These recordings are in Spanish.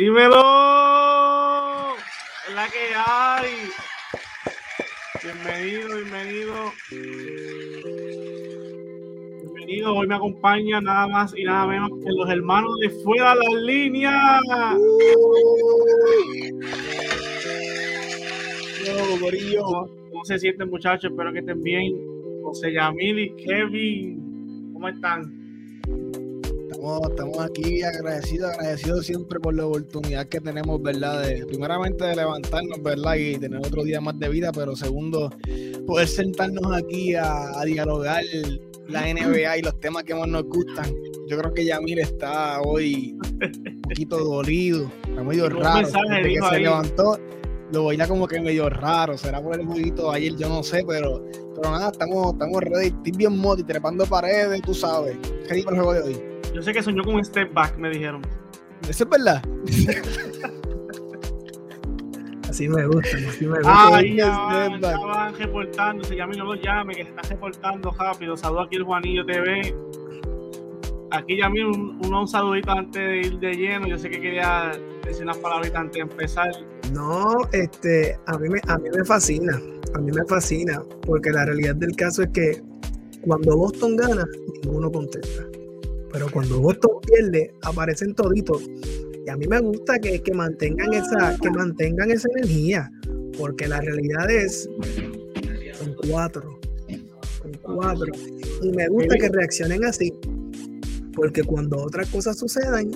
Dímelo. Es la que hay. Bienvenido, bienvenido. Bienvenido. Hoy me acompaña nada más y nada menos que los hermanos de fuera de las líneas. ¿Cómo se sienten muchachos? Espero que estén bien. José Yamil y Kevin. ¿Cómo están? Estamos, aquí agradecidos, agradecidos siempre por la oportunidad que tenemos, ¿verdad? De, primeramente de levantarnos, ¿verdad? Y tener otro día más de vida, pero segundo, poder sentarnos aquí a, dialogar la NBA y los temas que más nos gustan. Yo creo que Yamil está hoy un poquito dolido, está medio raro. que se levantó, lo veía como que medio raro, será por el jueguito de ayer, yo no sé, pero, pero nada, estamos, estamos ready, estoy bien moti, trepando paredes, tú sabes. ¿Qué digo el juego de hoy? Yo sé que soñó con un step back, me dijeron. ¿Eso es verdad? así me gusta, así me gusta. Ay, ya estaban reportándose, ya a mí no lo llame, que se está reportando rápido. Saludo aquí el Juanillo TV. Aquí ya mí un, un, saludito antes de ir de lleno. Yo sé que quería decir unas palabritas antes de empezar. No, este, a mí me, a mí me fascina, a mí me fascina, porque la realidad del caso es que cuando Boston gana, ninguno contesta. Pero cuando Boston pierde, aparecen toditos. Y a mí me gusta que, mantengan esa, que mantengan esa energía. Porque la realidad es son cuatro. Son cuatro. Y me gusta que reaccionen así. Porque cuando otras cosas sucedan,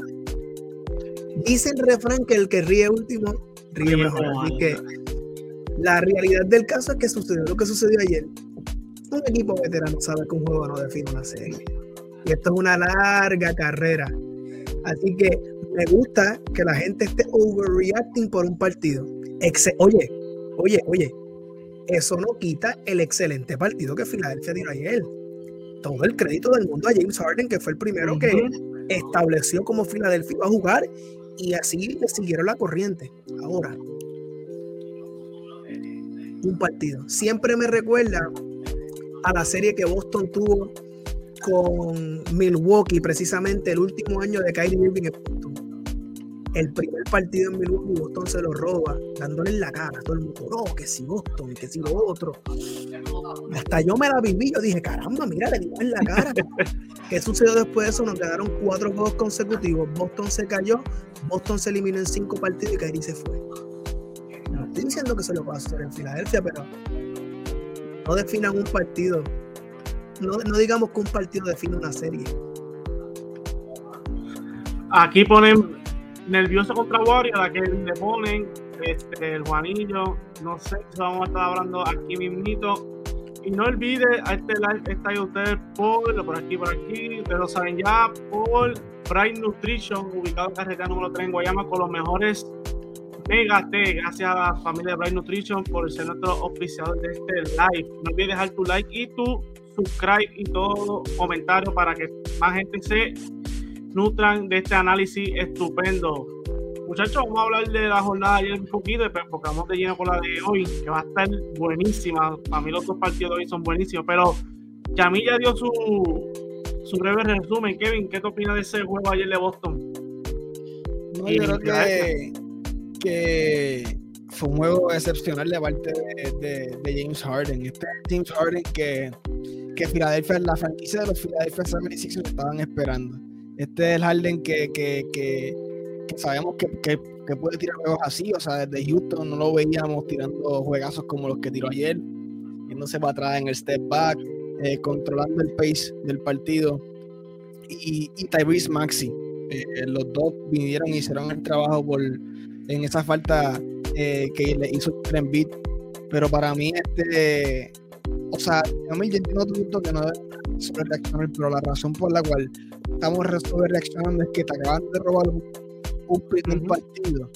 dice el refrán que el que ríe último ríe mejor. Así que la realidad del caso es que sucedió lo que sucedió ayer. Un equipo veterano sabe que un juego no define una serie. Y esto es una larga carrera. Así que me gusta que la gente esté overreacting por un partido. oye, oye, oye, eso no quita el excelente partido que Filadelfia dio ayer. Todo el crédito del mundo a James Harden, que fue el primero que estableció cómo Filadelfia iba a jugar y así le siguieron la corriente. Ahora, un partido. Siempre me recuerda a la serie que Boston tuvo con Milwaukee, precisamente el último año de Kyrie Irving en Boston. El primer partido en Milwaukee, Boston se lo roba, dándole en la cara a todo el mundo. Que si Boston, que si lo otro. Hasta yo me la viví, yo dije, caramba, mira, le dio en la cara. ¿Qué sucedió después de eso? Nos quedaron cuatro juegos consecutivos. Boston se cayó, Boston se eliminó en cinco partidos y Kyrie se fue. No estoy diciendo que se lo va a hacer en Filadelfia, pero no definan un partido no, digamos que un partido define una serie. Aquí ponen nervioso contra Warriors, a que le ponen este, el Juanillo, no sé vamos a estar hablando aquí mismito. Y no olvide, a este live está ahí ustedes por, por aquí, por aquí, lo saben ya, por Pride Nutrition, ubicado en carretera número 3 en Guayama, con los mejores Mega T. Gracias a la familia de Bright Nutrition por ser nuestro oficial de este live. No olvides dejar tu like y tu subscribe y todo comentario para que más gente se nutran de este análisis estupendo. Muchachos, vamos a hablar de la jornada de ayer un poquito, pero enfocamos de lleno con la de hoy, que va a estar buenísima. Para mí los dos partidos de hoy son buenísimos, pero Yamil ya dio su, su breve resumen. Kevin, ¿qué te opinas de ese juego ayer de Boston? No, yo creo que, que fue un juego excepcional de parte de, de James Harden. Este James Harden que que Philadelphia, la franquicia de los Philadelphia 76ers estaban esperando. Este es el Harden que, que, que, sabemos que, puede tirar juegos así, o sea, desde Houston no lo veíamos tirando juegazos como los que tiró ayer, yéndose para atrás en el step back, eh, controlando el pace del partido. Y, y Tyrese Maxi, eh, los dos vinieron y hicieron el trabajo por, en esa falta eh, que le hizo Trent Pero para mí, este o sea, yo me entiendo tu que no debes sobre reaccionar, pero la razón por la cual estamos sobre reaccionando es que te acaban de robar un, un, partido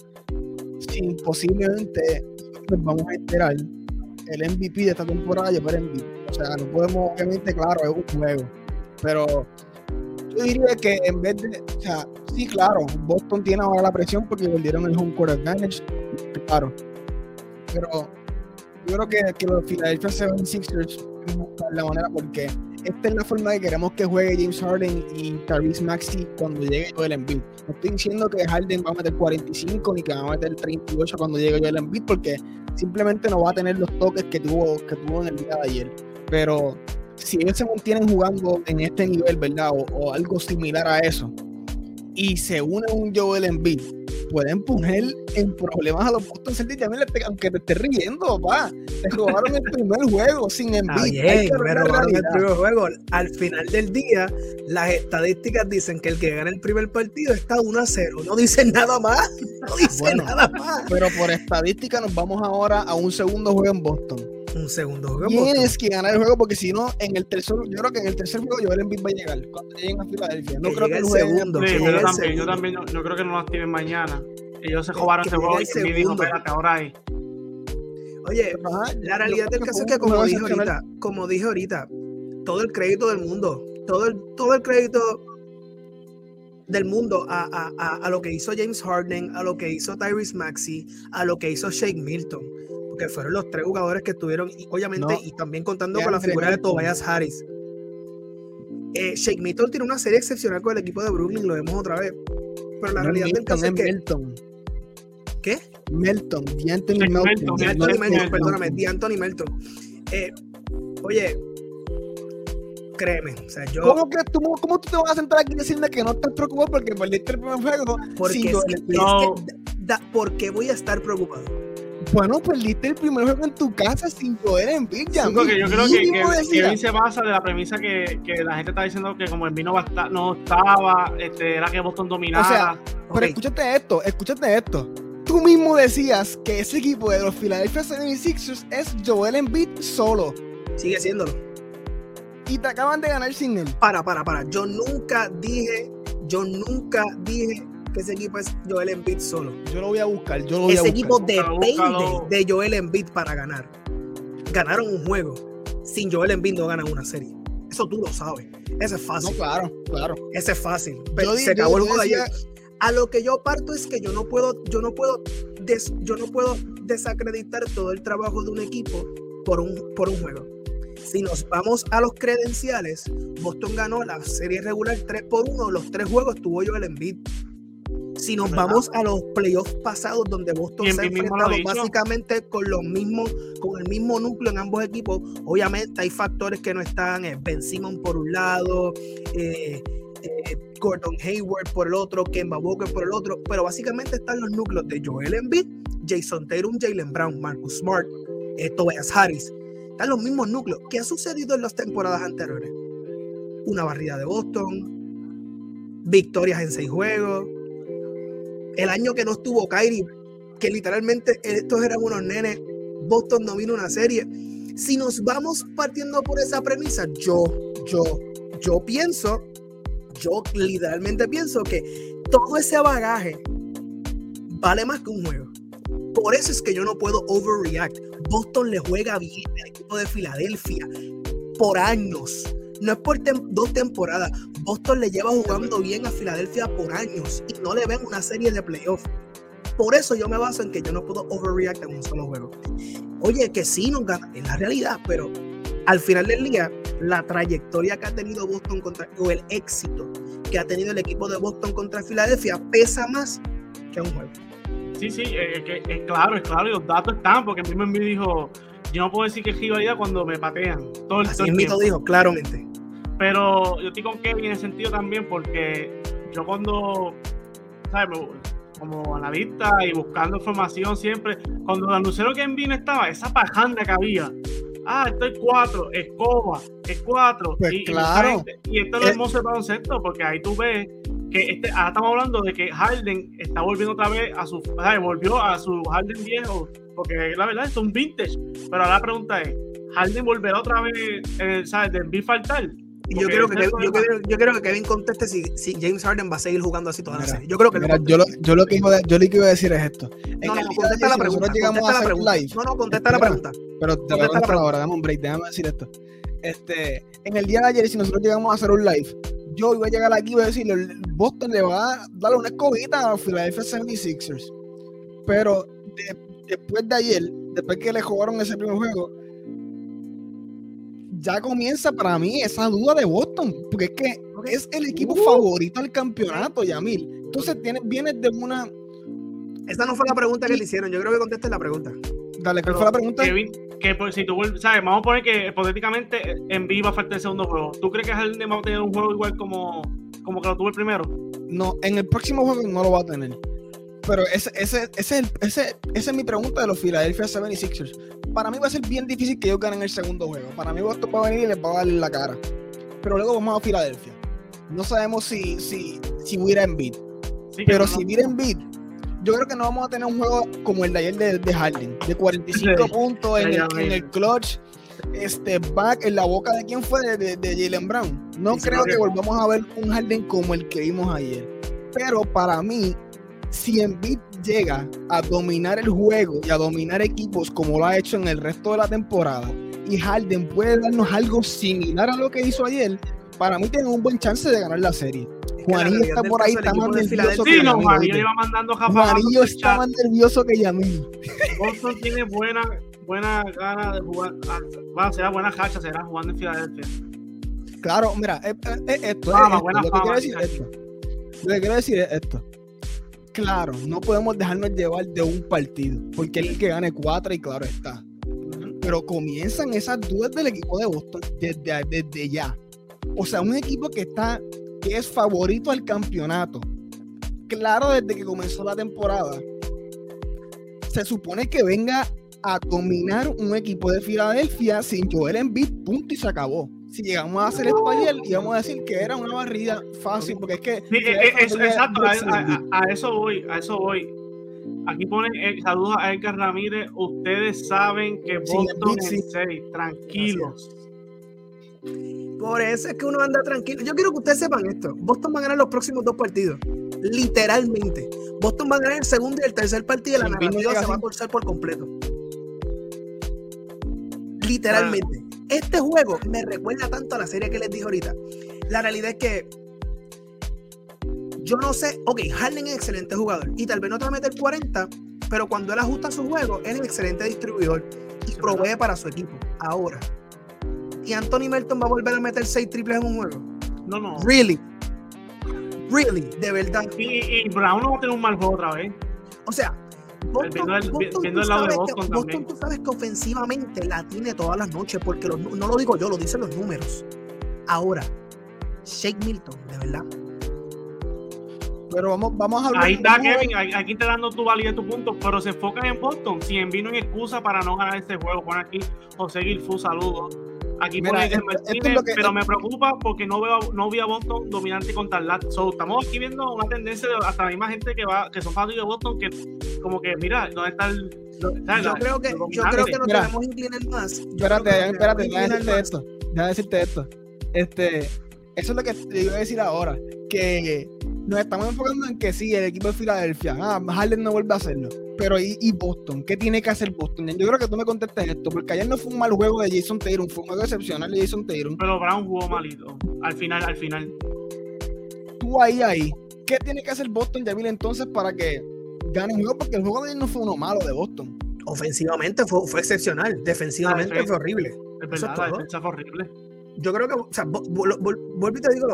sin posiblemente nos vamos a esperar el MVP de esta temporada llevar el MVP. O sea, no podemos, obviamente, claro, es un juego, pero yo diría que en vez de, o sea, sí, claro, Boston tiene ahora la presión porque perdieron el home court advantage, claro, pero yo creo que, que los Philadelphia 76ers buscar la manera porque esta es la forma que queremos que juegue James Harden y Tyrese Maxi cuando llegue Joel Embiid. No estoy diciendo que Harden va a meter 45 ni que va a meter 38 cuando llegue Joel Embiid porque simplemente no va a tener los toques que tuvo, que tuvo en el día de ayer. Pero si ellos se mantienen jugando en este nivel, ¿verdad? O, algo similar a eso, y se une un Joel Embiid, pueden poner en problemas a los Boston Celtics también, aunque te estés riendo, papá. Te robaron el primer juego sin Embiid. me robaron el primer juego. Al final del día, las estadísticas dicen que el que gana el primer partido está 1 a 0. No dicen nada más. No dicen nada más. Pero por estadística nos vamos ahora a un segundo juego en Boston un segundo juego. Tienes que ganar el juego porque si no, en el tercer, yo creo que en el tercer juego Joel Embiid va a llegar cuando lleguen a Filadelfia. No creo que el segundo. Sí, yo, también, yo también, yo creo que no las tienen mañana. Ellos se jugaron ese juego y me dijo, espérate, ahora ahí. Oye, la realidad del caso es que como dije ahorita, como dije ahorita, todo el crédito del mundo, todo el, todo el crédito del mundo a, a, a, lo que hizo James Harden, a lo que hizo Tyrese Maxey, a lo que hizo Shake Milton que fueron los tres jugadores que estuvieron, y obviamente, y también contando con la figura de Tobias Harris. Eh, Shake Milton tiene una serie excepcional con el equipo de Brooklyn, lo vemos otra vez. Pero la realidad del caso es que. Melton. ¿Qué? Melton, D'Anthony Melton. D'Anthony Melton, perdóname, D'Anthony Melton. Eh, oye, créeme. O sea, yo, ¿Cómo, que tú, ¿Cómo tú te vas a sentar aquí diciendo que no estás preocupado porque perdiste el primer juego? Porque, es que, no. es que, da, ¿Por qué voy a estar preocupado? Bueno, perdiste el primer juego en tu casa sin poder en ya. Sí, porque yo creo que, que, se basa de la premisa que, que, la gente está diciendo que como el vino no estaba, este, era que Boston dominaba. O sea, pero escúchate esto, escúchate esto. Tú mismo decías que ese equipo de los Philadelphia 76ers es Joel Embiid solo. Sigue siéndolo. Y te acaban de ganar sin él. Para, para, para. Yo nunca dije, yo nunca dije ese equipo es Joel Embiid solo. Yo lo voy a buscar. Yo lo voy ese a equipo depende de Joel Embiid para ganar. Ganaron un juego. Sin Joel Embiid no ganan una serie. Eso tú lo sabes. Ese es fácil. claro, claro. Ese es fácil. Pero se acabó el juego ayer. A lo que yo parto es que yo no puedo, yo no puedo, yo no puedo desacreditar todo el trabajo de un equipo por un, por un juego. Si nos vamos a los credenciales, Boston ganó la serie regular 3 por 1. Los tres juegos tuvo Joel Embiid. Si nos vamos a los playoffs pasados, donde Boston se ha enfrentado básicamente con los mismos, con el mismo núcleo en ambos equipos, obviamente hay factores que no están, eh, Ben Simon por un lado, eh, eh, Gordon Hayward por el otro, Kemba Walker por el otro, pero básicamente están los núcleos de Joel Embiid, Jason Tatum, Jalen Brown, Marcus Smart, Tobias Harris. Están los mismos núcleos. ¿Qué ha sucedido en las temporadas anteriores? Una barrida de Boston, victorias en seis juegos, el año que no estuvo Kyrie, que literalmente estos eran unos nenes, Boston no vino una serie. Si nos vamos partiendo por esa premisa, yo, yo, yo pienso, yo literalmente pienso que todo ese bagaje vale más que un juego. Por eso es que yo no puedo overreact. Boston le juega bien al equipo de Filadelfia por años. No es por dos temporadas. Boston le lleva jugando bien a Filadelfia por años y no le ven una serie de playoffs. Por eso yo me baso en que yo no puedo overreact en un solo juego. Oye, que sí nos gana, en la realidad, pero al final del día, la trayectoria que ha tenido Boston contra, o el éxito que ha tenido el equipo de Boston contra Filadelfia pesa más que un juego. Sí, sí, es, es, claro, es claro, y los datos están, porque el mismo me dijo, yo no puedo decir que es rivalidad cuando me patean. Todo el, Así todo dijo, claramente. Pero yo estoy con Kevin en ese sentido también porque yo cuando, ¿sabes? Como analista y buscando información siempre, cuando anunciaron que en Vino estaba, esa pajanda que había, ah, estoy cuatro, escoba, es cuatro. Pues y, claro. y, esto lo es hermoso de baloncesto, porque ahí tú ves que este, ahora estamos hablando de que Harden está volviendo otra vez a su, ¿sabes? volvió a su Harden viejo, porque la verdad es un vintage. Pero ahora la pregunta es, ¿Harden volverá otra vez, eh, ¿sabes? De faltar? Yo creo, que, yo, creo, yo creo que Kevin conteste si, si, James Harden va a seguir jugando así toda la serie. Yo creo que yo, lo, yo, lo que iba, yo lo que iba a decir es esto. No, no, contesta la pregunta. Contesta la pregunta. Live, no, no, contesta la pregunta. Pero te voy a ahora, dame un break, déjame decir esto. Este, en el día de ayer, si nosotros llegamos a hacer un live, yo iba a llegar aquí y iba a decirle, Boston le va a darle una escobita a Philadelphia 76ers. Pero después de ayer, después que le jugaron ese primer juego, ya comienza para mí esa duda de Boston, porque es que es el equipo uh. favorito del campeonato, Yamil. Entonces tienes, vienes de una. Esa no fue la pregunta que le hicieron, yo creo que conteste la pregunta. Dale, ¿cuál fue la pregunta? Kevin, que pues, si tú sabes, vamos a poner que hipotéticamente en viva falta el segundo juego. ¿Tú crees que Harden va a tener un juego igual como, como que lo tuvo el primero? No, en el próximo juego no lo va a tener. Pero ese, ese, ese, ese, esa es mi pregunta de los Philadelphia 76ers. Para mí va a ser bien difícil que ellos ganen el segundo juego. Para mí Boston va a venir y les va a dar la cara. Pero luego vamos a Filadelfia. No sabemos si, si, si hubiera Embiid. pero si hubiera Embiid, yo creo que no vamos a tener un juego como el de ayer de, de Harden, de 45 puntos en el, clutch, este back en la boca de quién fue, de, de, Jalen Brown. No creo que volvamos a ver un Harden como el que vimos ayer. Pero para mí, si Embiid llega a dominar el juego y a dominar equipos como lo ha hecho en el resto de la temporada, y Harden puede darnos algo similar a lo que hizo ayer, para mí tiene un buen chance de ganar la serie. Juanillo está por ahí, está más nervioso que no, Juanillo iba mandando Juanillo está más nervioso que Yamil. Boston tiene buena, buena gana de jugar. Va, será buena hacha, será jugando en Filadelfia. Claro, mira, eh, eh, eh, esto, es lo que quiero decir es esto. Lo que quiero decir es esto. Claro, no podemos dejarnos llevar de un partido, porque es el que gane cuatro y claro está. Pero comienzan esas dudas del equipo de Boston desde, desde ya. O sea, un equipo que está, que es favorito al campeonato. Claro, desde que comenzó la temporada. Se supone que venga a dominar un equipo de Filadelfia sin Joel Embiid, punto y se acabó. Si llegamos a hacer esto ayer, íbamos a decir que era una barrida fácil, porque es que... Eh, exacto, a, eso voy, a eso voy. Aquí ponen eh, saludos a Edgar Ramírez. Ustedes saben que Boston es 6, tranquilos. Por eso es que uno anda tranquilo. Yo quiero que ustedes sepan esto. Boston va a ganar los próximos dos partidos. Literalmente. Boston va a ganar el segundo y el tercer partido y la narrativa se va a torcer por completo. Literalmente. Este juego me recuerda tanto a la serie que les dije ahorita. La realidad es que yo no sé, ok, Harden es excelente jugador y tal vez no te va a meter 40, pero cuando él ajusta su juego, él es excelente distribuidor y provee para su equipo. Ahora, ¿y Anthony Melton va a volver a meter 6 triples en un juego? No, no. Really? Really, de verdad. Y, Brown no va a tener un mal juego otra vez. O sea, Boston, el, lado de Boston, Boston tú sabes que ofensivamente la tiene todas las noches, porque no lo digo yo, lo dicen los números. Ahora, Shake Milton, de verdad, pero vamos, vamos a hablar. Ahí está, Kevin. Aquí te dando tu valía tu punto. Pero se enfocan en Boston. Si en vino en excusa para no ganar este juego. Pon aquí José Gilfu, saludos. Aquí pone esto, pero me preocupa porque no veo no vi a Boston dominante contra el So, estamos aquí viendo una tendencia de hasta la misma gente que va que son fans de Boston que como que mira dónde está el yo creo que yo creo que nos tenemos inclinar más. Espérate espérate déjame decirte esto déjame decirte esto. Este eso es lo que te iba a decir ahora que nos estamos enfocando en que sí, el equipo de Filadelfia, ah, Harden no vuelve a hacerlo. Pero ¿y, Boston? ¿Qué tiene que hacer Boston? Yo creo que tú me contestes esto, porque ayer no fue un mal juego de Jason Tatum, fue un juego excepcional de Jason Tatum. Pero Brown jugó malito, al final, al final. Tú ahí, ahí, ¿qué tiene que hacer Boston, Yamil, entonces para que gane un juego? Porque el juego de ayer no fue uno malo de Boston. Ofensivamente fue, fue excepcional, defensivamente fue horrible. Es verdad, la defensa fue horrible. Yo creo que, o sea, vuelvo y te digo,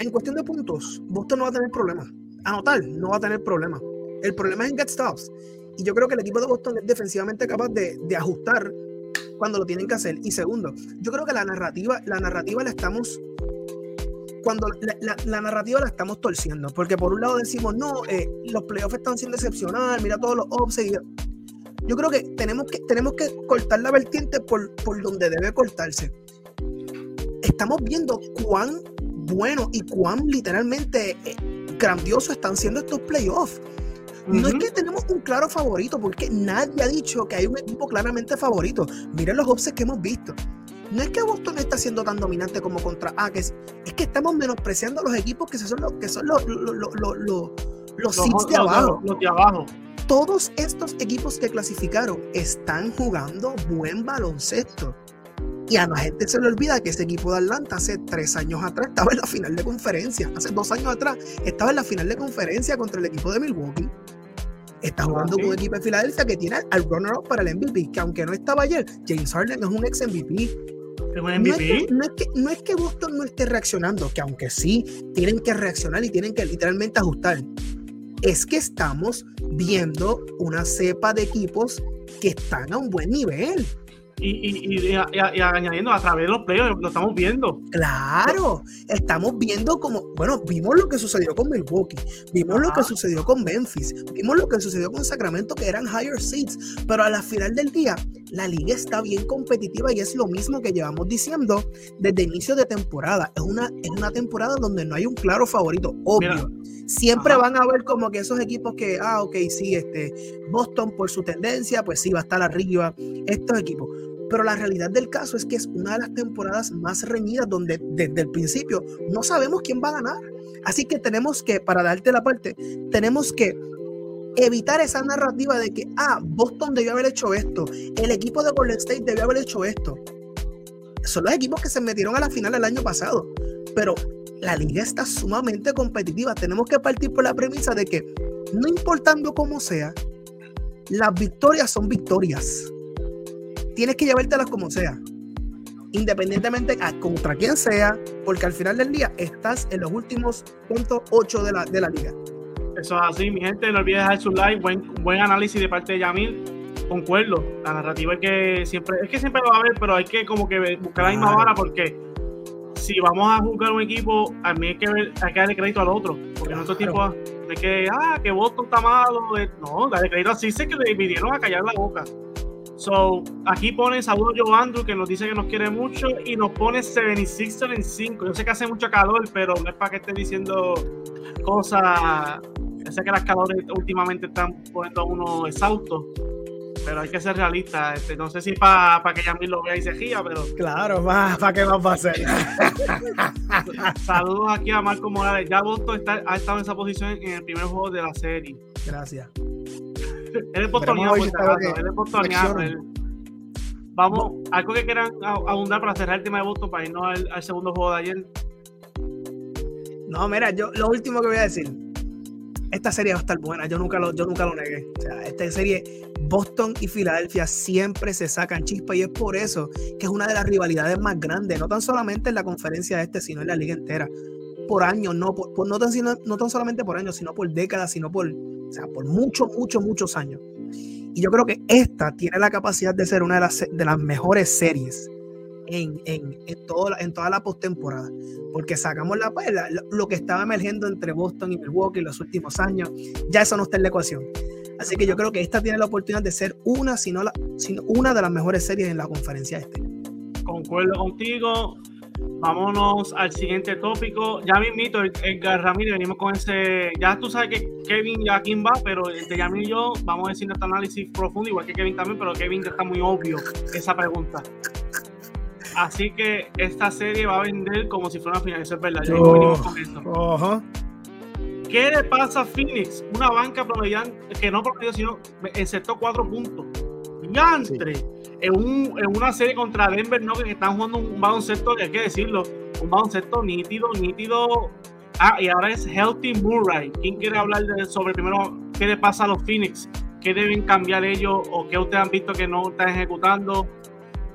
en cuestión de puntos, Boston no va a tener problemas. Anotar, no va a tener problemas. El problema es en get stops. Y yo creo que el equipo de Boston es defensivamente capaz de, ajustar cuando lo tienen que hacer. Y segundo, yo creo que la narrativa, la narrativa la estamos. Cuando la, narrativa la estamos torciendo. Porque por un lado decimos, no, eh, los playoffs están siendo excepcionales, mira todos los offsets. Yo creo que tenemos que, tenemos que cortar la vertiente por, por donde debe cortarse. Estamos viendo cuán bueno y cuán literalmente eh, grandioso están siendo estos playoffs. No es que tenemos un claro favorito, porque nadie ha dicho que hay un equipo claramente favorito. Miren los offsets que hemos visto. No es que Boston está siendo tan dominante como contra ah, es que estamos menospreciando a los equipos que son los que son los, los, los, los, de abajo. Los de abajo. Todos estos equipos que clasificaron están jugando buen baloncesto. Y a la gente se le olvida que ese equipo de Atlanta hace tres años atrás estaba en la final de conferencia. Hace dos años atrás estaba en la final de conferencia contra el equipo de Milwaukee. Está jugando con un equipo de Filadelfia que tiene al runner-up para el MVP, que aunque no estaba ayer, James Harden es un ex MVP. No es, que, no, es que, Boston no esté reaccionando, que aunque sí tienen que reaccionar y tienen que literalmente ajustar, es que estamos viendo una cepa de equipos que están a un buen nivel y, añadiendo a través de los playoffs, lo estamos viendo. Claro, estamos viendo como, bueno, vimos lo que sucedió con Milwaukee, vimos lo que sucedió con Memphis, vimos lo que sucedió con Sacramento, que eran higher seats, pero a la final del día, la liga está bien competitiva y es lo mismo que llevamos diciendo desde inicio de temporada. Es una, es una temporada donde no hay un claro favorito, obvio. Siempre van a ver como que esos equipos que, ah, ok, sí, este, Boston por su tendencia, pues sí, va a estar arriba, estos equipos. Pero la realidad del caso es que es una de las temporadas más reñidas donde desde el principio no sabemos quién va a ganar. Así que tenemos que, para darte la parte, tenemos que evitar esa narrativa de que, ah, Boston debió haber hecho esto, el equipo de Golden State debió haber hecho esto. Son los equipos que se metieron a la final el año pasado. Pero la liga está sumamente competitiva. Tenemos que partir por la premisa de que, no importando cómo sea, las victorias son victorias tienes que llevártelas como sea. Independientemente a contra quién sea, porque al final del día estás en los últimos puntos 8 de la, de la liga. Eso es así, mi gente. No olvides dejar su like. Buen, buen análisis de parte de Yamil. Concuerdo. La narrativa es que siempre, es que siempre lo va a haber, pero hay que como que buscar la misma vara porque si vamos a jugar un equipo, a mí hay que, ver, hay que darle crédito al otro. Porque en otro tipo de que, ah, que Boston está malo. No, darle crédito así, sé que le vinieron a callar la boca. So, aquí pone saludos Joe Andrew que nos dice que nos quiere mucho y nos pone 76 en 5. Yo sé que hace mucho calor, pero no es para que esté diciendo cosas. Yo sé que las calores últimamente están poniendo a uno exhausto, pero hay que ser realista. Este, no sé si para que Yamil lo vea y se gira, pero. Claro, ¿para qué va a hacer? Saludos aquí a Marco Morales. Ya Boston está, ha estado en esa posición en el primer juego de la serie. Gracias. Él es bostoneado, él es bostoneado. Vamos, algo que quieran abundar para cerrar el tema de Boston para irnos al, segundo juego de ayer. No, mira, yo lo último que voy a decir. Esta serie va a estar buena, yo nunca lo, yo nunca lo negué. O sea, esta serie, Boston y Filadelfia siempre se sacan chispa y es por eso que es una de las rivalidades más grandes, no tan solamente en la conferencia este, sino en la liga entera. Por años, no, por, no, tan, no tan solamente por años, sino por décadas, sino por, o sea, por muchos, muchos, muchos años. Y yo creo que esta tiene la capacidad de ser una de las, de las mejores series en, en, en, todo, en toda la postemporada. Porque sacamos la, pues, lo que estaba emergiendo entre Boston y Milwaukee en los últimos años, ya eso no está en la ecuación. Así que yo creo que esta tiene la oportunidad de ser una, sino la, sino una de las mejores series en la conferencia este. Concuerdo contigo. Vámonos al siguiente tópico. Ya mismito, Edgar Ramírez, venimos con ese. Ya tú sabes que Kevin ya quién va, pero entre Yamil y yo vamos a decir nuestro análisis profundo, igual que Kevin también, pero Kevin está muy obvio esa pregunta. Así que esta serie va a vender como si fuera una final, eso es verdad. Ya venimos con eso. ¿Qué le pasa a Phoenix? Una banca promediante, que no promedió, sino excepto cuatro puntos. ¡Yantre! En, una serie contra Denver no que están jugando un baloncesto, hay que decirlo, un baloncesto nítido, nítido. Ah, y ahora es Healthy Murray. ¿Quién quiere hablar de, sobre primero qué le pasa a los Phoenix? ¿Qué deben cambiar ellos o qué ustedes han visto que no están ejecutando?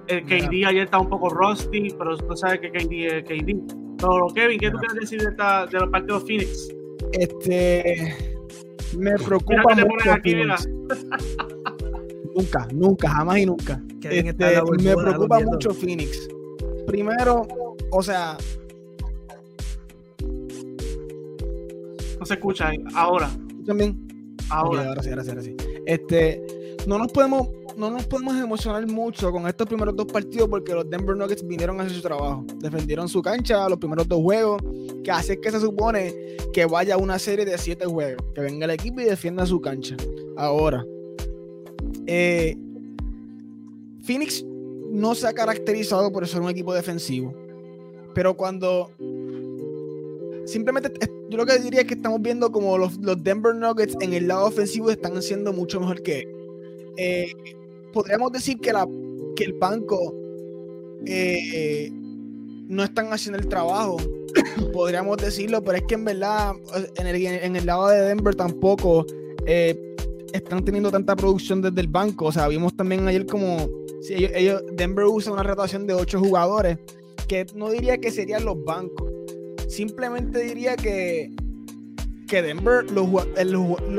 El KD ayer está un poco rusty, pero usted sabe que KD es KD. Pero Kevin, ¿qué tú quieres decir de, esta, de los partidos Phoenix? Este me preocupa mucho Nunca, nunca, jamás y nunca. Este, me preocupa mucho Phoenix. Primero, o sea. No se escucha ahora. También. Ahora. ahora sí, ahora sí, ahora sí. Este, no nos podemos, no nos podemos emocionar mucho con estos primeros dos partidos porque los Denver Nuggets vinieron a hacer su trabajo. Defendieron su cancha los primeros dos juegos, que así es que se supone que vaya una serie de siete juegos. Que venga el equipo y defienda su cancha. Ahora, eh, Phoenix no se ha caracterizado por ser un equipo defensivo, pero cuando simplemente yo lo que diría es que estamos viendo como los, Denver Nuggets en el lado ofensivo están siendo mucho mejor que eh, podríamos decir que, la, que el banco eh, no están haciendo el trabajo podríamos decirlo pero es que en verdad en el, en el lado de Denver tampoco están teniendo tanta producción desde el banco. O sea, vimos también ayer como Sí, ellos, Denver usa una rotación de ocho jugadores, que no diría que serían los bancos. Simplemente diría que, que Denver,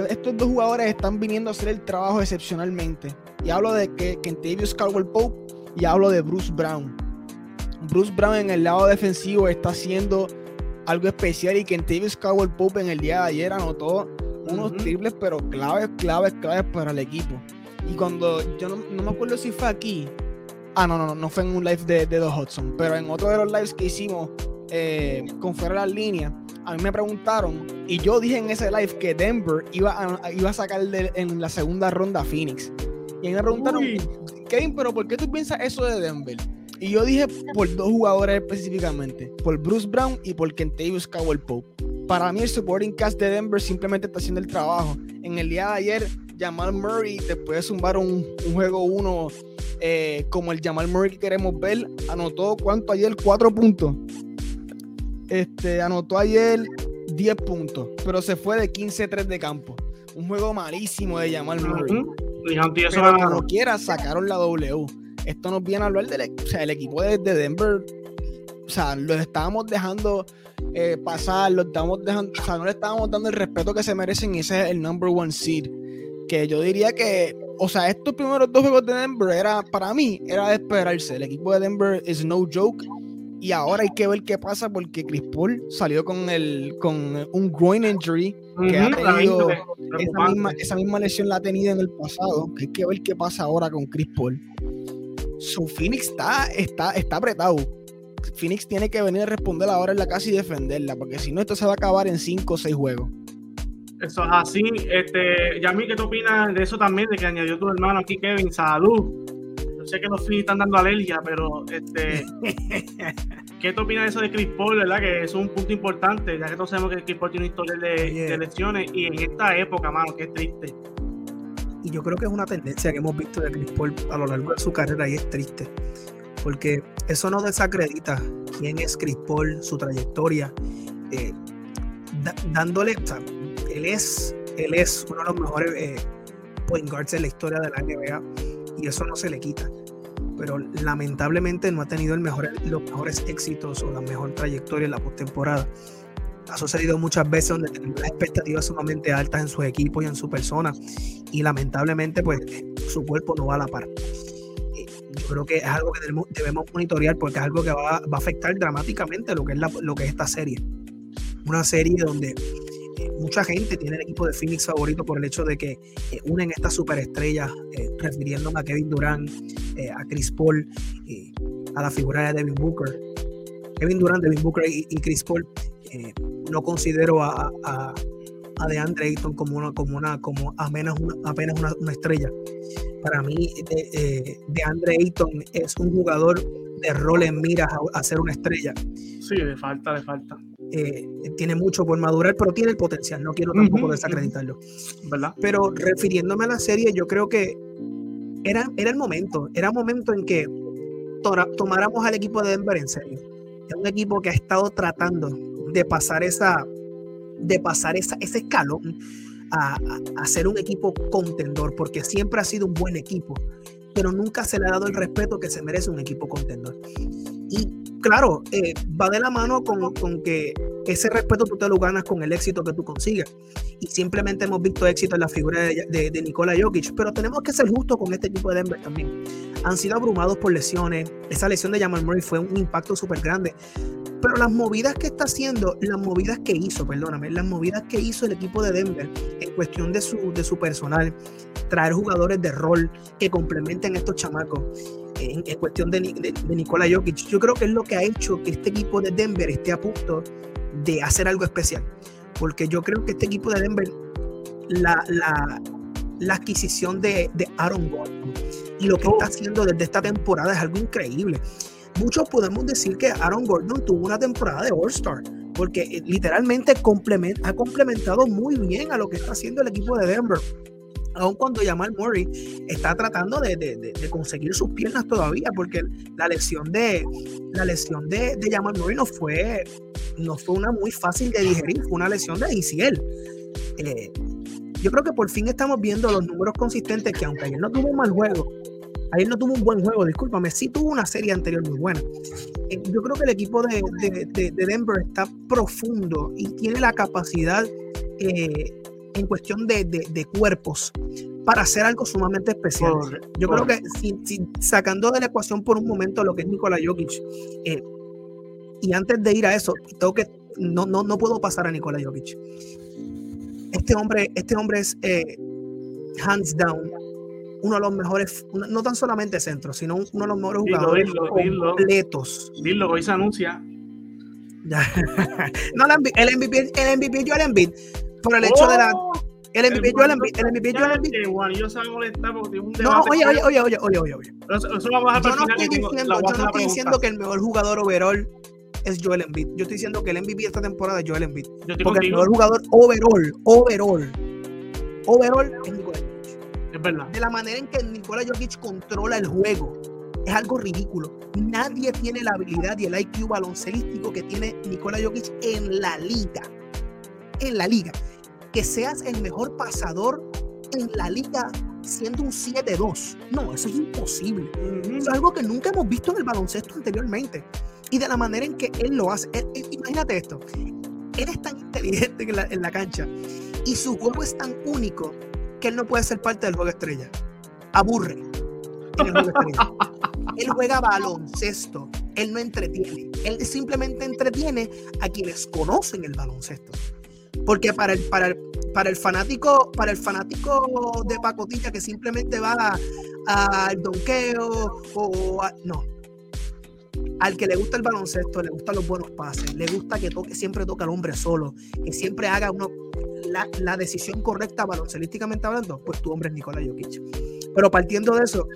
estos dos jugadores están viniendo a hacer el trabajo excepcionalmente. Y hablo de que Kentavious Caldwell Pope y hablo de Bruce Brown. Bruce Brown en el lado defensivo está haciendo algo especial y Kentavious Caldwell Pope en el día de ayer anotó unos triples, pero claves, claves, claves para el equipo. Y cuando yo no, me acuerdo si fue aquí, ah, no, no, no, fue en un live de, de The Hudson, pero en otro de los lives que hicimos eh, con fuera las líneas, a mí me preguntaron y yo dije en ese live que Denver iba a, iba a sacar en la segunda ronda a Phoenix. Y a mí me preguntaron, Kevin, pero ¿por qué tú piensas eso de Denver? Y yo dije por dos jugadores específicamente, por Bruce Brown y por Kentavious Cowell Pope. Para mí el supporting cast de Denver simplemente está haciendo el trabajo. En el día de ayer, Jamal Murray, después de zumbar un, juego uno eh, como el Jamal Murray que queremos ver, anotó cuánto ayer, cuatro puntos. Este, anotó ayer 10 puntos, pero se fue de 15-3 de campo. Un juego malísimo de Jamal Murray. Pero como quiera, sacaron la W. Esto nos viene a hablar del o sea, el equipo de, Denver. O sea, lo estábamos dejando eh, pasar, lo estamos dejando, o sea, no le estábamos dando el respeto que se merecen y ese es el number one seed. Que yo diría que, o sea, estos primeros dos juegos de Denver era, para mí, era de esperarse. El equipo de Denver es no joke. Y ahora hay que ver qué pasa porque Chris Paul salió con el con un groin injury que ha tenido esa misma, esa misma, lesión la ha tenido en el pasado. hay que ver qué pasa ahora con Chris Paul. Su Phoenix está, está, está apretado. Phoenix tiene que venir a responder ahora en la casa y defenderla, porque si no, esto se va a acabar en 5 o 6 juegos. Eso es así. Este, Yami, ¿qué tú opinas de eso también? De que añadió tu hermano aquí, Kevin. Salud sé que los Phillies están dando alergia, pero este, ¿qué te opinas de eso de Chris Paul, verdad? Que es un punto importante, ya que todos sabemos que Chris Paul tiene una historia de, lesiones y en esta época, mano, que es triste. Y yo creo que es una tendencia que hemos visto de Chris Paul a lo largo de su carrera y es triste, porque eso no desacredita quién es Chris Paul, su trayectoria, eh, dándole, o sea, él es, él es uno de los mejores eh, point guards en la historia de la NBA y eso no se le quita. Pero lamentablemente no ha tenido el mejor, los mejores éxitos o la mejor trayectoria en la postemporada. Ha sucedido muchas veces donde tenemos las expectativas sumamente altas en sus equipos y en su persona y lamentablemente pues su cuerpo no va a la par. Eh, yo creo que es algo que debemos, monitorear porque es algo que va, va a afectar dramáticamente lo que es, la, lo que es esta serie. Una serie donde mucha gente tiene el equipo de Phoenix favorito por el hecho de que eh, unen estas superestrellas, eh, refiriéndome a Kevin Durant, eh, a Chris Paul, a la figura de Devin Booker. Kevin Durant, Devin Booker y, Chris Paul, no considero a, a, a, DeAndre Ayton como una, como una, como apenas una, apenas una, estrella. Para mí, de, DeAndre Ayton es un jugador de rol en miras a ser una estrella. Sí, le falta, le falta. Eh, tiene mucho por madurar, pero tiene el potencial, no quiero tampoco desacreditarlo. ¿verdad? Pero refiriéndome a la serie, yo creo que era, era el momento, era el momento en que tomáramos al equipo de Denver en serio. Es un equipo que ha estado tratando de pasar esa, de pasar esa, ese escalón a, a, ser un equipo contendor, porque siempre ha sido un buen equipo, pero nunca se le ha dado el respeto que se merece un equipo contendor. Y claro, eh, va de la mano con, con, que ese respeto tú te lo ganas con el éxito que tú consigues. Y simplemente hemos visto éxito en la figura de, de, de Nikola Jokic, pero tenemos que ser justos con este equipo de Denver también. Han sido abrumados por lesiones. Esa lesión de Jamal Murray fue un impacto súper grande. Pero las movidas que está haciendo, las movidas que hizo, perdóname, las movidas que hizo el equipo de Denver en cuestión de su, de su personal, traer jugadores de rol que complementen a estos chamacos en, cuestión de, de, Nikola Jokic, yo creo que es lo que ha hecho que este equipo de Denver esté a punto de hacer algo especial. Porque yo creo que este equipo de Denver, la, la, la adquisición de, de, Aaron Gordon y lo que está haciendo desde esta temporada es algo increíble. Muchos podemos decir que Aaron Gordon tuvo una temporada de All-Star, porque eh, literalmente ha complementado muy bien a lo que está haciendo el equipo de Denver aun cuando Jamal Murray está tratando de, conseguir sus piernas todavía, porque la lesión de la lesión de, de Jamal Murray no fue, no fue una muy fácil de digerir, fue una lesión de ICL. Eh, yo creo que por fin estamos viendo los números consistentes que aunque ayer no tuvo un mal juego, Ayer no tuvo un buen juego, discúlpame, sí tuvo una serie anterior muy buena. Eh, yo creo que el equipo de, Denver está profundo y tiene la capacidad eh, en cuestión de, cuerpos para hacer algo sumamente especial. yo creo que sacando de la ecuación por un momento lo que es Nikola Jokic, eh, y antes de ir a eso, tengo que, no, no, no puedo pasar a Nikola Jokic. Este hombre, este hombre es hands down uno de los mejores, no tan solamente centros, sino uno de los mejores jugadores completos. Dilo, hoy se anuncia. no, el MVP, el MVP Joel Embiid, por el hecho de la... Oh, el MVP Joel Embiid, el MVP Joel Embiid. yo se molestar porque un No, oye, oye, oye, oye, oye, oye, oye. Eso, lo vamos a yo no estoy diciendo, yo no estoy diciendo que el mejor jugador overall es Joel Embiid. Yo estoy diciendo que el MVP esta temporada es Joel Embiid. Porque el mejor jugador overall, overall, overall es Nicolás de la manera en que Nikola Jokic controla el juego. Es algo ridículo. Nadie tiene la habilidad y el IQ baloncelístico que tiene Nikola Jokic en la liga. En la liga. Que seas el mejor pasador en la liga siendo un 7-2. No, eso es imposible. Es algo que nunca hemos visto en el baloncesto anteriormente. Y de la manera en que él lo hace. imagínate esto. Él es tan inteligente en la, en la cancha y su juego es tan único que él no puede ser parte del juego estrella. Aburre. él juega baloncesto. Él no entretiene. Él simplemente entretiene a quienes conocen el baloncesto. Porque para el, para para el fanático, para el fanático de pacotilla que simplemente va al donqueo o no. Al que le gusta el baloncesto, le gustan los buenos pases, le gusta que toque, siempre toque al hombre solo, que siempre haga uno, la, decisión correcta baloncelísticamente hablando, pues tu hombre es Nikola Jokic. Pero partiendo de eso,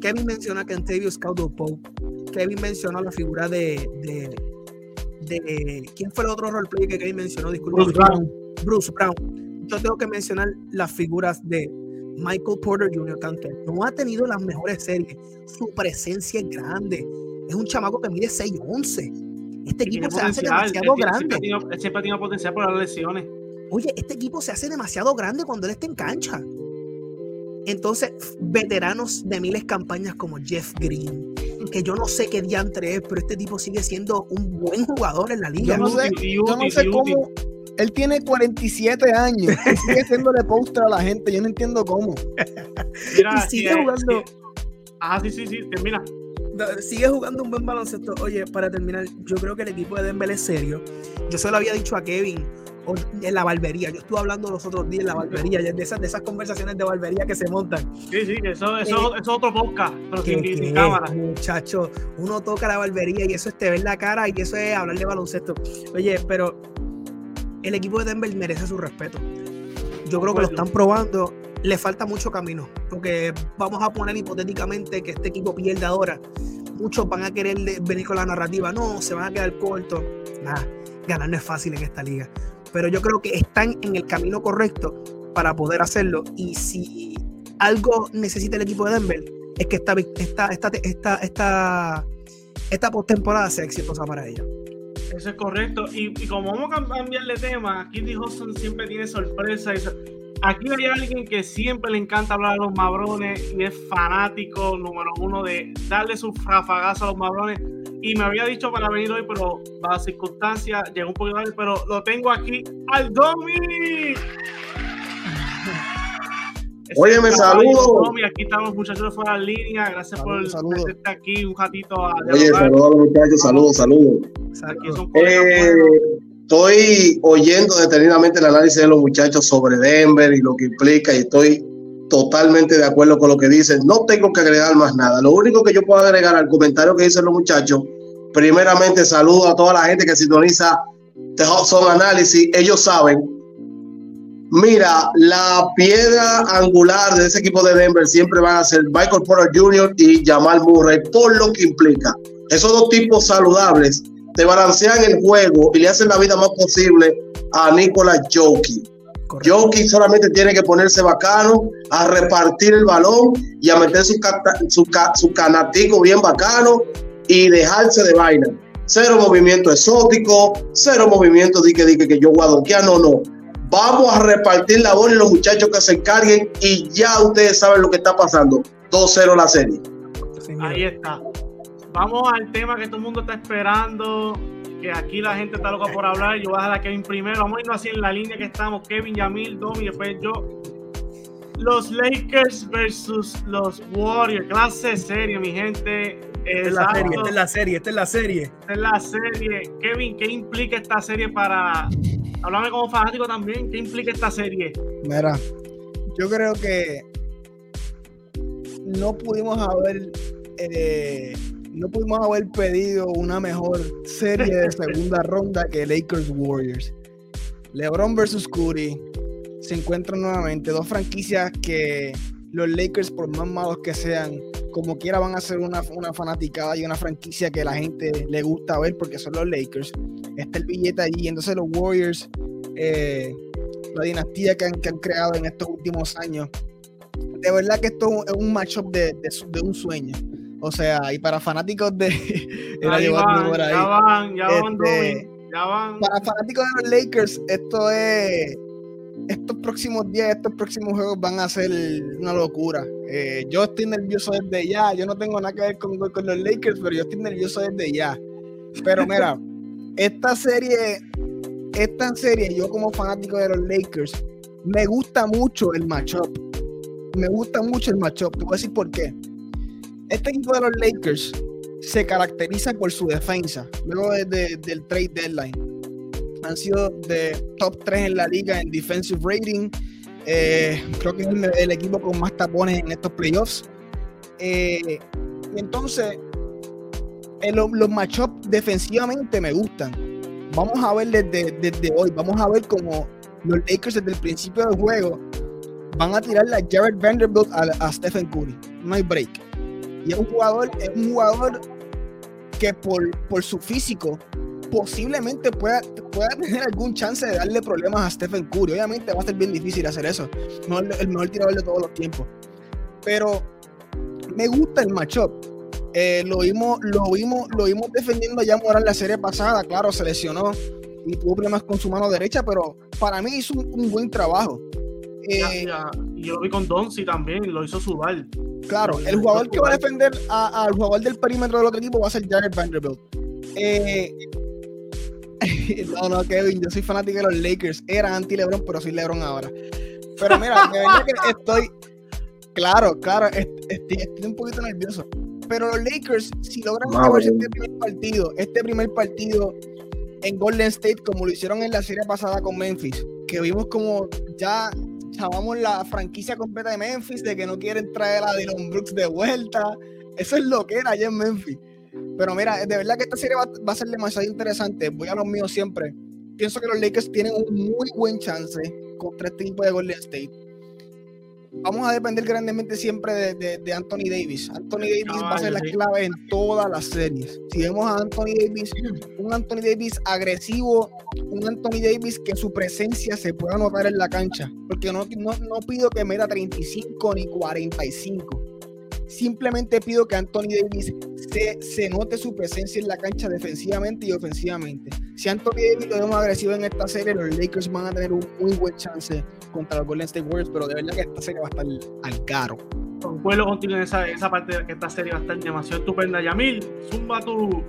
Kevin menciona que en Caldwell Pope, Kevin mencionó la figura de, de, ¿quién fue el otro roleplay que Kevin mencionó? Disculpe, Bruce Brown. Bruce Brown. Yo tengo que mencionar las figuras de Michael Porter Jr. Cantor. No ha tenido las mejores series. Su presencia es grande. Es un chamaco que mide 6'11". Este equipo se hace demasiado grande. Siempre ha tenido potencial por las lesiones. Oye, este equipo se hace demasiado grande cuando él está en cancha. Entonces, veteranos de miles campañas como Jeff Green, que yo no sé qué diantre es, pero este tipo sigue siendo un buen jugador en la liga. Yo no sé, yo no sé cómo. Él tiene 47 años y sigue haciéndole póster a la gente. Yo no entiendo cómo. y sigue jugando. Ah, sí, sí, sí, termina. Sigue jugando un buen baloncesto. Oye, para terminar, yo creo que el equipo de Denver es serio. Yo se lo había dicho a Kevin en la barbería. Yo estuve hablando los otros días en la barbería, de esas, de esas conversaciones de barbería que se montan. Sí, sí, eso, eso, eh, es otro podcast, pero sin, cámara. Muchacho, uno toca la barbería y eso es te ver la cara y eso es hablar de baloncesto. Oye, pero el equipo de Denver merece su respeto. Yo creo que lo están probando. Le falta mucho camino, porque vamos a poner hipotéticamente que este equipo pierda ahora. Muchos van a querer venir con la narrativa. No, se van a quedar cortos. Nada, ganar no es fácil en esta liga pero yo creo que están en el camino correcto para poder hacerlo. Y si algo necesita el equipo de Denver, es que esta, esta, esta, esta, esta, esta postemporada sea exitosa para ellos. Eso es correcto. Y, como vamos a cambiar de tema, Kitty Hudson siempre tiene sorpresa. Aquí hay alguien que siempre le encanta hablar a los mabrones y es fanático número uno de darle su rafagazo a los mabrones y me había dicho para venir hoy, pero a las circunstancias llegó un poquito tarde, pero lo tengo aquí al Domi. Oye, me saludo. aquí estamos, muchachos, fuera de línea. Gracias por estar aquí un ratito. A Oye, saludos a los muchachos, saludos, saludos. Eh, estoy oyendo detenidamente el análisis de los muchachos sobre Denver y lo que implica, y estoy totalmente de acuerdo con lo que dicen. No tengo que agregar más nada. Lo único que yo puedo agregar al comentario que dicen los muchachos, primeramente saludo a toda la gente que sintoniza The Hudson Analysis. Ellos saben. Mira, la piedra angular de ese equipo de Denver siempre van a ser Michael Porter Jr. y Jamal Murray, por lo que implica. Esos dos tipos saludables te balancean el juego y le hacen la vida más posible a Nicolas Jokic Jokic solamente tiene que ponerse bacano, a repartir el balón y a meter su, su, canatico bien bacano y dejarse de vaina. Cero movimiento exótico, cero movimiento de que, dique que yo guadonquea, no, no. Vamos a repartir la bola y los muchachos que se encarguen y ya ustedes saben lo que está pasando. 2-0 la serie. Ahí está. Vamos al tema que todo el mundo está esperando, que aquí la gente está loca por hablar. Yo voy a dejar a Kevin primero. Vamos a irnos así en la línea que estamos. Kevin, Yamil, Domi, después yo. Los Lakers versus los Warriors. Clase serie, mi gente. Esta es la serie, esta es la serie, esta es la serie. Esta es la serie. Kevin, ¿qué implica esta serie para... Háblame como fanático también, ¿qué implica esta serie? Mira, yo creo que no pudimos haber eh, no pudimos haber pedido una mejor serie de segunda ronda que Lakers Warriors. LeBron versus Curry se encuentran nuevamente dos franquicias que los Lakers, por más malos que sean, como quiera van a ser una, una fanaticada y una franquicia que la gente le gusta ver porque son los Lakers. Está el billete allí. Entonces los Warriors, eh, la dinastía que han, creado en estos últimos años, de verdad que esto es un matchup de, de un sueño. O sea, y para fanáticos de. ahí van, Ya van, ya van, este, ya van. Para fanáticos de los Lakers, esto es. Estos próximos días, estos próximos juegos van a ser una locura. Eh, yo estoy nervioso desde ya. Yo no tengo nada que ver con, con los Lakers, pero yo estoy nervioso desde ya. Pero mira, esta serie, esta serie, yo como fanático de los Lakers, me gusta mucho el matchup. Me gusta mucho el matchup. Te voy a decir por qué este equipo de los Lakers se caracteriza por su defensa, luego del trade deadline. Han sido de top 3 en la liga en defensive rating. Eh, creo que es el, equipo con más tapones en estos playoffs. Eh, entonces, eh, los, los matchups defensivamente me gustan. Vamos a ver desde, desde hoy, vamos a ver cómo los Lakers desde el principio del juego van a tirarle a Jared Vanderbilt a, a Stephen Curry. No hay break. Y es un jugador, es un jugador que por, por su físico posiblemente pueda, pueda tener algún chance de darle problemas a Stephen Curry. Obviamente va a ser bien difícil hacer eso. el mejor tirador de todos los tiempos. Pero me gusta el matchup. Eh, lo, vimos, lo, vimos, lo vimos defendiendo ya Moral la serie pasada. Claro, se lesionó y tuvo problemas con su mano derecha, pero para mí hizo un, buen trabajo. Eh, y yo lo vi con Donzi también, lo hizo sudar. Claro, el jugador que va a defender al jugador del perímetro del otro equipo va a ser Jared Vanderbilt. Eh, no, no, Kevin, yo soy fanático de los Lakers. Era anti-Lebron, pero soy Lebron ahora. Pero mira, de verdad que estoy. Claro, claro, estoy, un poquito nervioso. Pero los Lakers, si logran este primer partido, este primer partido en Golden State, como lo hicieron en la serie pasada con Memphis, que vimos como ya llamamos la franquicia completa de Memphis, de que no quieren traer a Dylan Brooks de vuelta. Eso es lo que era allá en Memphis. Pero mira, de verdad que esta serie va, va, a ser demasiado interesante. Voy a los míos siempre. Pienso que los Lakers tienen un muy buen chance contra este equipo de Golden State vamos a depender grandemente siempre de, Anthony Davis. Anthony Davis va a ser la clave en todas las series. Si vemos a Anthony Davis, un Anthony Davis agresivo, un Anthony Davis que su presencia se pueda notar en la cancha, porque no, no, pido que meta 35 ni 45. Simplemente pido que Anthony Davis se, se, note su presencia en la cancha defensivamente y ofensivamente. Si Anthony Davis lo vemos agresivo en esta serie, los Lakers van a tener un muy buen chance contra los Golden State Warriors, pero de verdad que esta serie va a estar al caro. Concuerdo contigo en esa, esa parte de que esta serie va a estar demasiado estupenda. Yamil, zumba tú.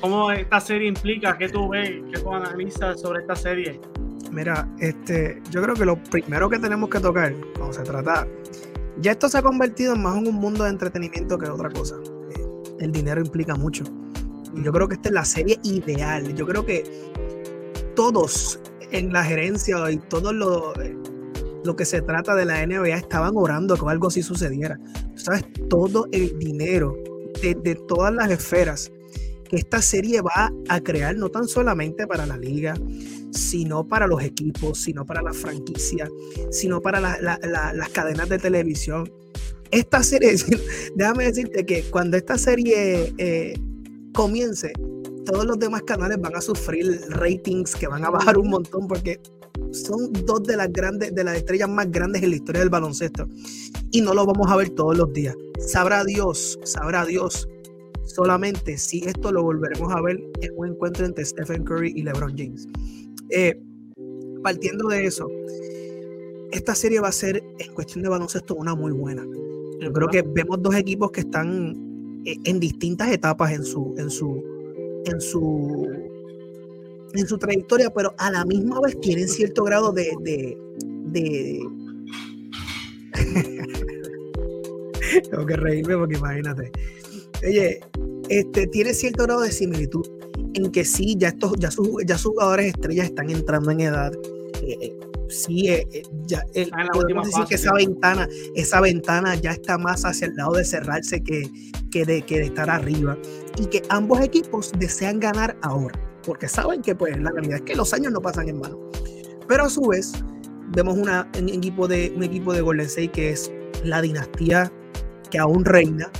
¿Cómo esta serie implica? ¿Qué tú ves? ¿Qué tú analizas sobre esta serie? Mira, este, yo creo que lo primero que tenemos que tocar cuando se trata. Ya esto se ha convertido más en un mundo de entretenimiento que otra cosa. Eh, el dinero implica mucho. Y yo creo que esta es la serie ideal. Yo creo que todos en la gerencia y todo lo, lo que se trata de la NBA estaban orando que algo así sucediera. sabes, todo el dinero de, de, todas las esferas que esta serie va a crear, no tan solamente para la liga, sino para los equipos, sino para la franquicia, sino para las cadenas de televisión. Esta serie, déjame decirte que cuando esta serie eh, comience, todos los demás canales van a sufrir ratings que van a bajar un montón porque son dos de las grandes, de las estrellas más grandes en la historia del baloncesto. Y no lo vamos a ver todos los días. Sabrá Dios, sabrá Dios solamente si esto lo volveremos a ver en un encuentro entre Stephen Curry y LeBron James. Eh, partiendo de eso, esta serie va a ser en cuestión de baloncesto una muy buena. Yo creo que vemos dos equipos que están eh, en distintas etapas en su, en su, en su, en su trayectoria, pero a la misma vez tienen cierto grado de, de, de... tengo que reírme porque imagínate. Oye, este, tiene cierto grado de similitud en que sí, ya, estos, ya, sus, ya sus jugadores estrellas están entrando en edad. Eh, eh, sí, eh, ya podemos decir que esa ventana, esa ventana ya está más hacia el lado de cerrarse que, que, de, que de estar arriba. Y que ambos equipos desean ganar ahora, porque saben que pues la realidad es que los años no pasan en vano. Pero a su vez, vemos una, un, equipo de, un equipo de Golden State que es la dinastía que aún reina.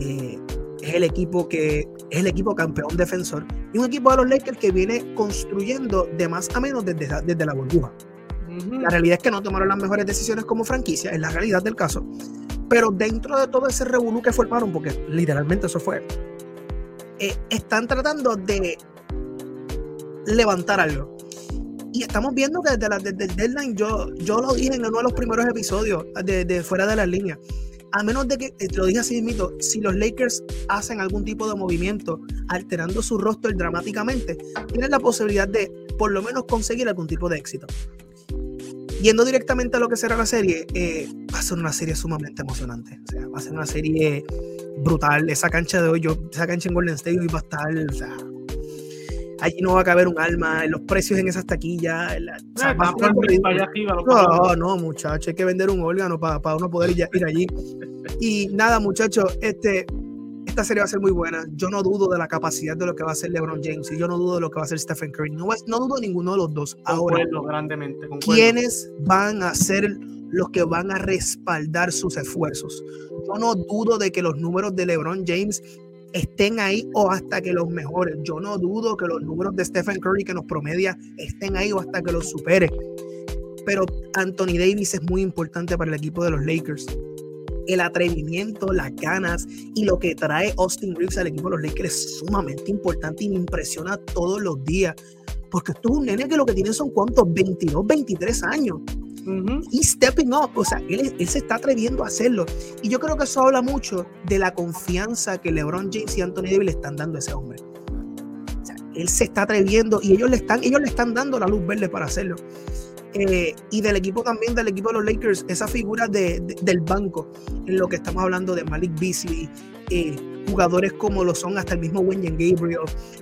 es el equipo que es el equipo campeón defensor y un equipo de los Lakers que viene construyendo de más a menos desde, desde la burbuja. La realidad es que no tomaron las mejores decisiones como franquicia, es la realidad del caso. Pero dentro de todo ese revolú que formaron, porque literalmente eso fue, eh, están tratando de levantar algo. Y estamos viendo que desde, la, desde el deadline, yo, yo lo dije en uno de los primeros episodios de, de fuera de las líneas a menos de que, eh, te lo dije así mismo, si los Lakers hacen algún tipo de movimiento alterando su roster dramáticamente, tienen la posibilidad de por lo menos conseguir algún tipo de éxito. Yendo directamente a lo que será la serie, eh, va a ser una serie sumamente emocionante. O sea, va a ser una serie brutal. Esa cancha de hoy, yo, esa cancha en Golden State va a estar, o sea, allí no va a caber un alma, los precios en esas taquillas. no, no, muchachos, hay que vender un órgano para, uno poder ir, allí. Y nada, muchachos, este, esta serie va a ser muy buena. Yo no dudo de la capacidad de lo que va a hacer LeBron James y yo no dudo de lo que va a hacer Stephen Curry. No, no dudo de ninguno de los dos. Ahora, grandemente. ¿quiénes van a ser los que van a respaldar sus esfuerzos? Yo no dudo de que los números de LeBron James estén ahí o hasta que los mejores. Yo no dudo que los números de Stephen Curry que nos promedia estén ahí o hasta que los supere. Pero Anthony Davis es muy importante para el equipo de los Lakers. El atrevimiento, las ganas y lo que trae Austin Reeves al equipo de los Lakers es sumamente importante y me impresiona todos los días. Porque esto es un nene que lo que tiene son cuántos, 22, 23 años y stepping up, o sea, él, se está atreviendo a hacerlo. Y yo creo que eso habla mucho de la confianza que LeBron James y Anthony Davis le están dando a ese hombre. O sea, él se está atreviendo y ellos le están, ellos le están dando la luz verde para hacerlo. Eh, y del equipo también, del equipo de los Lakers, esa figura de, del banco, en lo que estamos hablando de Malik Beasley, eh, jugadores como lo son hasta el mismo Wenyan Gabriel,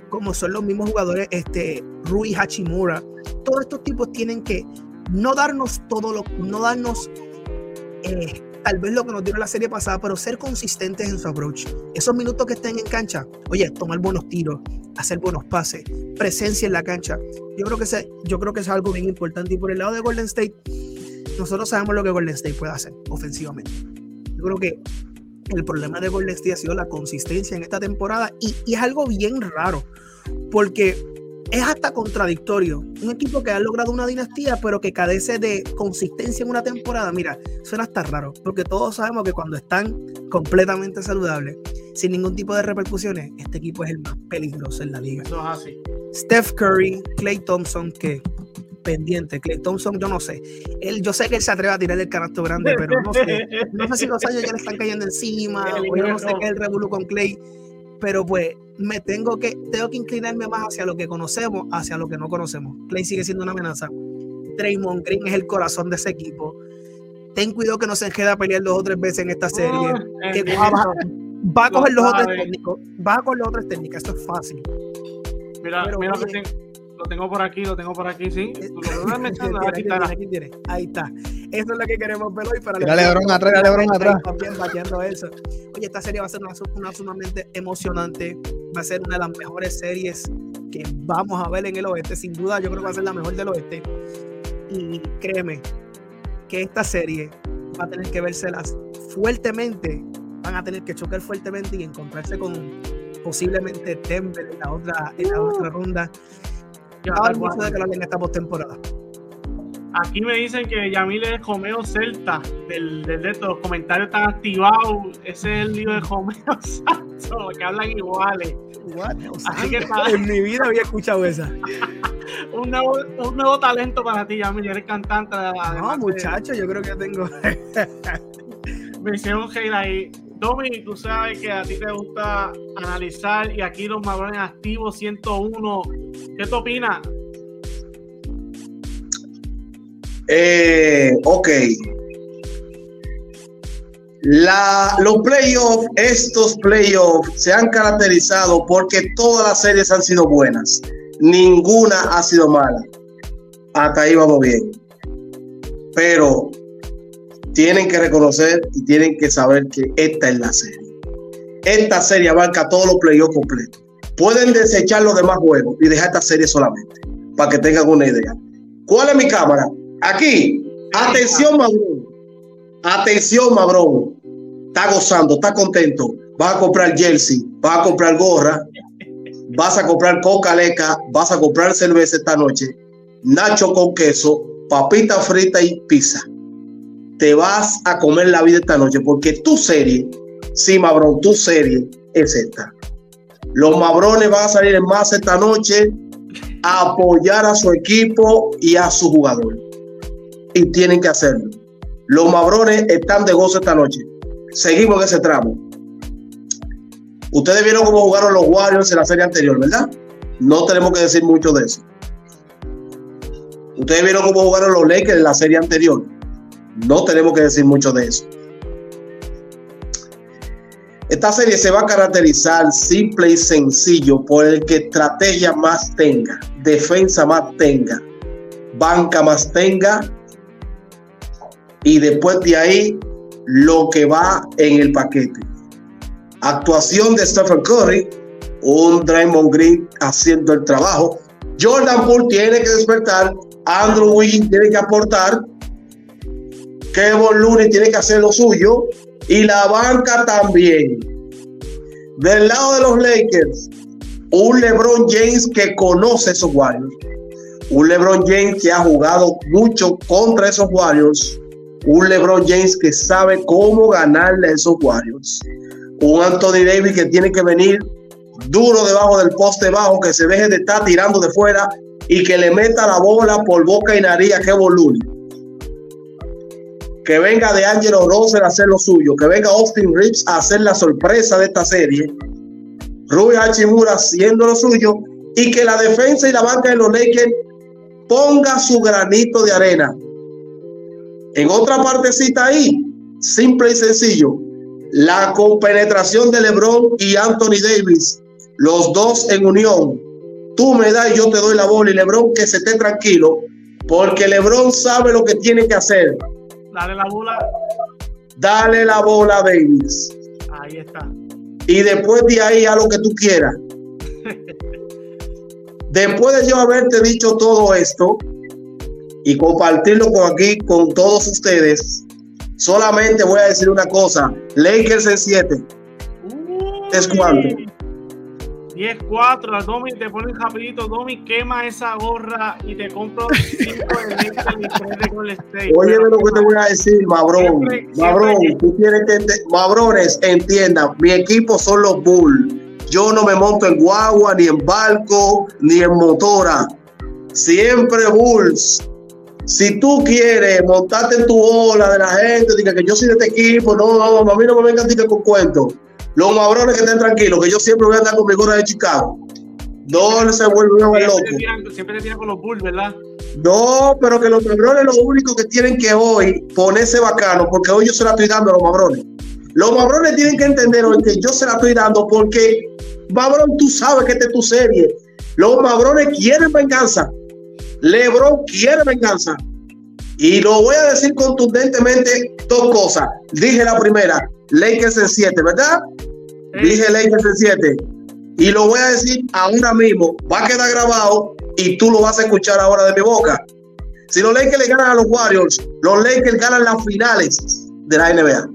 como son los mismos jugadores este, Rui Hachimura, todos estos tipos tienen que no darnos todo lo, no darnos eh, tal vez lo que nos dieron la serie pasada, pero ser consistentes en su approach. Esos minutos que estén en cancha, oye, tomar buenos tiros, hacer buenos pases, presencia en la cancha. Yo creo que ese, yo creo que es algo bien importante. Y por el lado de Golden State, nosotros sabemos lo que Golden State puede hacer ofensivamente. Yo creo que el problema de Golden State ha sido la consistencia en esta temporada y, y es algo bien raro, porque es hasta contradictorio. Un equipo que ha logrado una dinastía, pero que carece de consistencia en una temporada. Mira, suena hasta raro, porque todos sabemos que cuando están completamente saludables, sin ningún tipo de repercusiones, este equipo es el más peligroso en la liga. Eso es así. Steph Curry, Clay Thompson, que pendiente. Clay Thompson, yo no sé. Él, yo sé que él se atreve a tirar el canasto grande, pero no sé. No sé si los años ya le están cayendo encima, o yo no sé qué es el revolú con Clay pero pues me tengo que, tengo que inclinarme más hacia lo que conocemos, hacia lo que no conocemos. Clay sigue siendo una amenaza. Draymond Green es el corazón de ese equipo. Ten cuidado que no se quede a pelear dos o tres veces en esta serie. va, a coger los otros técnicos. Va a coger los otros técnicos. Esto es fácil. Mira, mira que lo tengo por aquí, lo tengo por aquí, sí. Eh, ahí está. Eso es lo que queremos ver hoy para Dale, Lebron atrás, Lebron atrás. También batiendo eso. Oye, esta serie va a ser una, sumamente emocionante. Va a ser una de las mejores series que vamos a ver en el oeste. Sin duda, yo creo que va a ser la mejor del oeste. Y créeme que esta serie va a tener que vérselas fuertemente. Van a tener que chocar fuertemente y encontrarse con posiblemente Denver en la otra, en la otra ronda de que la esta postemporada. Aquí me dicen que Yamil es Romeo Celta del, del de los comentarios están activados. Ese es el lío de Romeo Santos, que hablan iguales. Así que en mi vida había escuchado esa. un, nuevo, un nuevo talento para ti, Yamil. Eres cantante. No, muchacho, yo creo que tengo. Me hicieron hate ahí. Domi, tú sabes que a ti te gusta analizar y aquí los Mabrones activos 101. ¿Qué te opinas? Eh, ok. La, los playoffs, estos playoffs se han caracterizado porque todas las series han sido buenas. Ninguna ha sido mala. Hasta ahí vamos bien. Pero tienen que reconocer y tienen que saber que esta es la serie. Esta serie abarca todos los playoffs completos. Pueden desechar los demás juegos y dejar esta serie solamente, para que tengan una idea. ¿Cuál es mi cámara? Aquí. Atención, Mabrón. Atención, Mabrón. Está gozando, está contento. Vas a comprar jersey, vas a comprar gorra, vas a comprar coca leca, vas a comprar cerveza esta noche, nacho con queso, papita frita y pizza. Te vas a comer la vida esta noche porque tu serie, sí, Mabrón, tu serie es esta. Los Mabrones van a salir en más esta noche a apoyar a su equipo y a su jugador y tienen que hacerlo. Los Mabrones están de gozo esta noche. Seguimos en ese tramo. Ustedes vieron cómo jugaron los Warriors en la serie anterior, ¿verdad? No tenemos que decir mucho de eso. Ustedes vieron cómo jugaron los Lakers en la serie anterior. No tenemos que decir mucho de eso. Esta serie se va a caracterizar simple y sencillo por el que estrategia más tenga, defensa más tenga, banca más tenga y después de ahí lo que va en el paquete. Actuación de Stephen Curry, un Draymond Green haciendo el trabajo. Jordan Poole tiene que despertar, Andrew Wiggins tiene que aportar, Kevin Looney tiene que hacer lo suyo y la banca también. Del lado de los Lakers, un LeBron James que conoce esos Warriors, un LeBron James que ha jugado mucho contra esos Warriors un LeBron James que sabe cómo ganarle a esos Warriors, un Anthony Davis que tiene que venir duro debajo del poste bajo, que se deje de estar tirando de fuera y que le meta la bola por boca y nariz a Kevin Looney. Que venga de Angelo Russell a hacer lo suyo, que venga Austin Reeves a hacer la sorpresa de esta serie, Rui Hachimura haciendo lo suyo y que la defensa y la banca de los Lakers ponga su granito de arena en otra partecita ahí, simple y sencillo, la compenetración de LeBron y Anthony Davis, los dos en unión. Tú me das y yo te doy la bola y LeBron que se esté tranquilo, porque LeBron sabe lo que tiene que hacer. Dale la bola. Dale la bola a Davis. Ahí está. Y después de ahí a lo que tú quieras. después de yo haberte dicho todo esto, y compartirlo con aquí con todos ustedes. Solamente voy a decir una cosa: Lakers en 7. ¿Es cuánto? 10-4, Domi te ponen rapidito, Domi quema esa gorra y te compro 5 de Lakers Oye, lo que te voy a decir, Mabrón. Mabrón, tú tienes que Mabrones, entienda, mi equipo son los Bulls. Yo no me monto en guagua, ni en barco, ni en motora. Siempre Bulls. Si tú quieres montarte en tu ola de la gente, diga que yo soy de este equipo, no, no, a mí no me vengan con cuentos. Los mabrones que estén tranquilos, que yo siempre voy a andar con mi gorra de Chicago. No se vuelven loco. Siempre te tiran con los Bulls, ¿verdad? No, pero que los mabrones lo único que tienen que hoy ponerse bacano, porque hoy yo se la estoy dando a los mabrones. Los mabrones tienen que entender hoy que yo se la estoy dando porque, mabrón, tú sabes que esta es tu serie. Los mabrones quieren venganza. LeBron quiere venganza. Y lo voy a decir contundentemente dos cosas. Dije la primera, Lakers en 7, ¿verdad? Dije Lakers en 7. Y lo voy a decir ahora mismo. Va a quedar grabado y tú lo vas a escuchar ahora de mi boca. Si los Lakers le ganan a los Warriors, los Lakers ganan las finales de la NBA.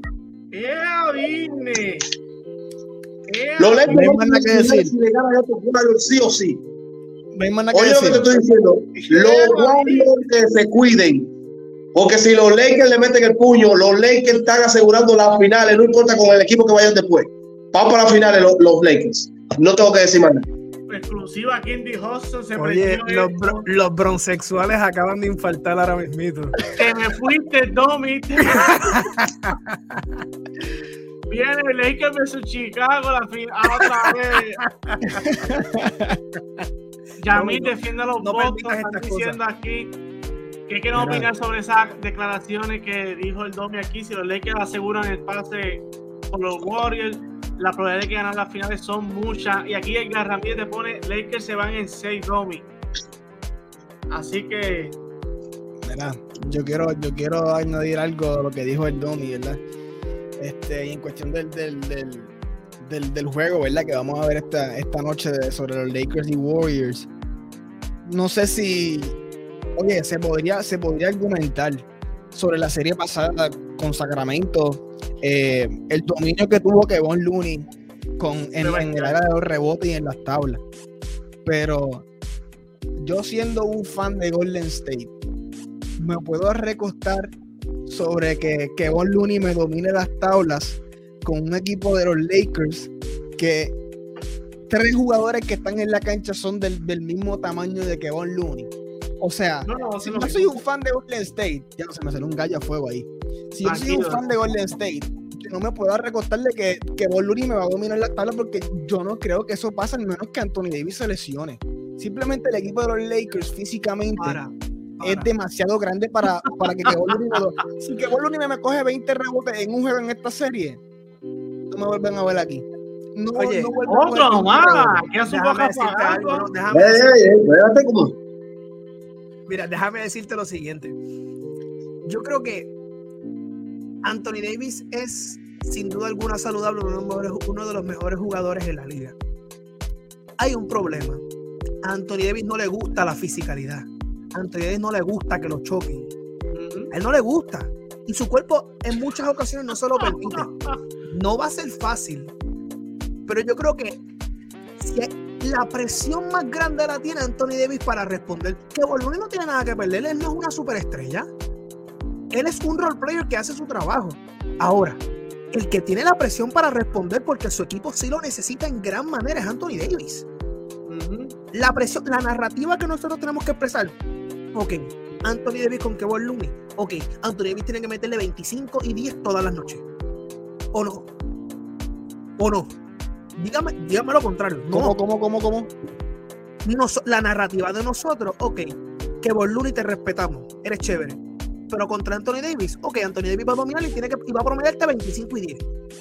Los Lakers no le ganan a los Warriors sí o sí. Oye lo que te estoy diciendo. Los Warriors que se cuiden. Porque si los Lakers le meten el puño, los Lakers están asegurando las finales, no importa con el equipo que vayan después. Vamos para las finales los, Lakers. No tengo que decir más nada. exclusiva Kindy Hudson se Oye, los, bro, los bronsexuales acaban de infartar ahora mismito. Que me fuiste, Domi. Viene el Lakers versus Chicago la final otra vez. Yamil defiende los no votos, están diciendo aquí. ¿Qué quieren opinar sobre esas declaraciones que dijo el Domi aquí? Si los Lakers aseguran el pase por los Warriors, la probabilidad de que ganar las finales son muchas. Y aquí el Ramírez te pone Lakers se van en 6 Domi. Así que. Mira, yo quiero, yo quiero añadir algo a lo que dijo el Domi, ¿verdad? Este, y en cuestión del, del, del, del, juego, ¿verdad? Que vamos a ver esta, esta noche sobre los Lakers y Warriors. No sé si. Oye, se podría, se podría argumentar sobre la serie pasada con Sacramento, eh, el dominio que tuvo Kevon Looney con, en, en el área de los rebotes y en las tablas. Pero yo siendo un fan de Golden State, me puedo recostar sobre que Kevon Looney me domine las tablas con un equipo de los Lakers que tres jugadores que están en la cancha son del, mismo tamaño de Kevon Looney. O sea, si yo soy un fan de Golden State, ya no se me salió un gallo a fuego ahí. Si yo soy un fan de Golden State, no me puedo recostarle que, que Looney me va a dominar la tabla porque yo no creo que eso pase, al menos que Anthony Davis se lesione. Simplemente el equipo de los Lakers físicamente es demasiado grande para, para que Kevon Looney Si Kevon Looney me coge 20 rebotes en un juego en esta serie, me vuelven a ver aquí. No, Oye, no otro nomás. Que es un poco déjame, déjame Mira, déjame decirte lo siguiente. Yo creo que Anthony Davis es sin duda alguna saludable, uno de los mejores jugadores en la liga. Hay un problema. A Anthony Davis no le gusta la fisicalidad. A Anthony Davis no le gusta que lo choquen. A él no le gusta. Y su cuerpo en muchas ocasiones no se lo permite. No va a ser fácil. Pero yo creo que si la presión más grande la tiene Anthony Davis para responder, que Boloni no tiene nada que perder, él no es una superestrella. Él es un role player que hace su trabajo. Ahora, el que tiene la presión para responder porque su equipo sí lo necesita en gran manera es Anthony Davis. La presión, la narrativa que nosotros tenemos que expresar. Ok, Anthony Davis con Kevin Looney. Ok, Anthony Davis tiene que meterle 25 y 10 todas las noches. ¿O no? ¿O no? Dígame, dígame lo contrario. ¿Cómo, cómo, cómo, cómo? la narrativa de nosotros, ok, Kevin Looney te respetamos, eres chévere pero contra Anthony Davis, ok, Anthony Davis va a dominar y, tiene que, y va a promediarte 25 y 10.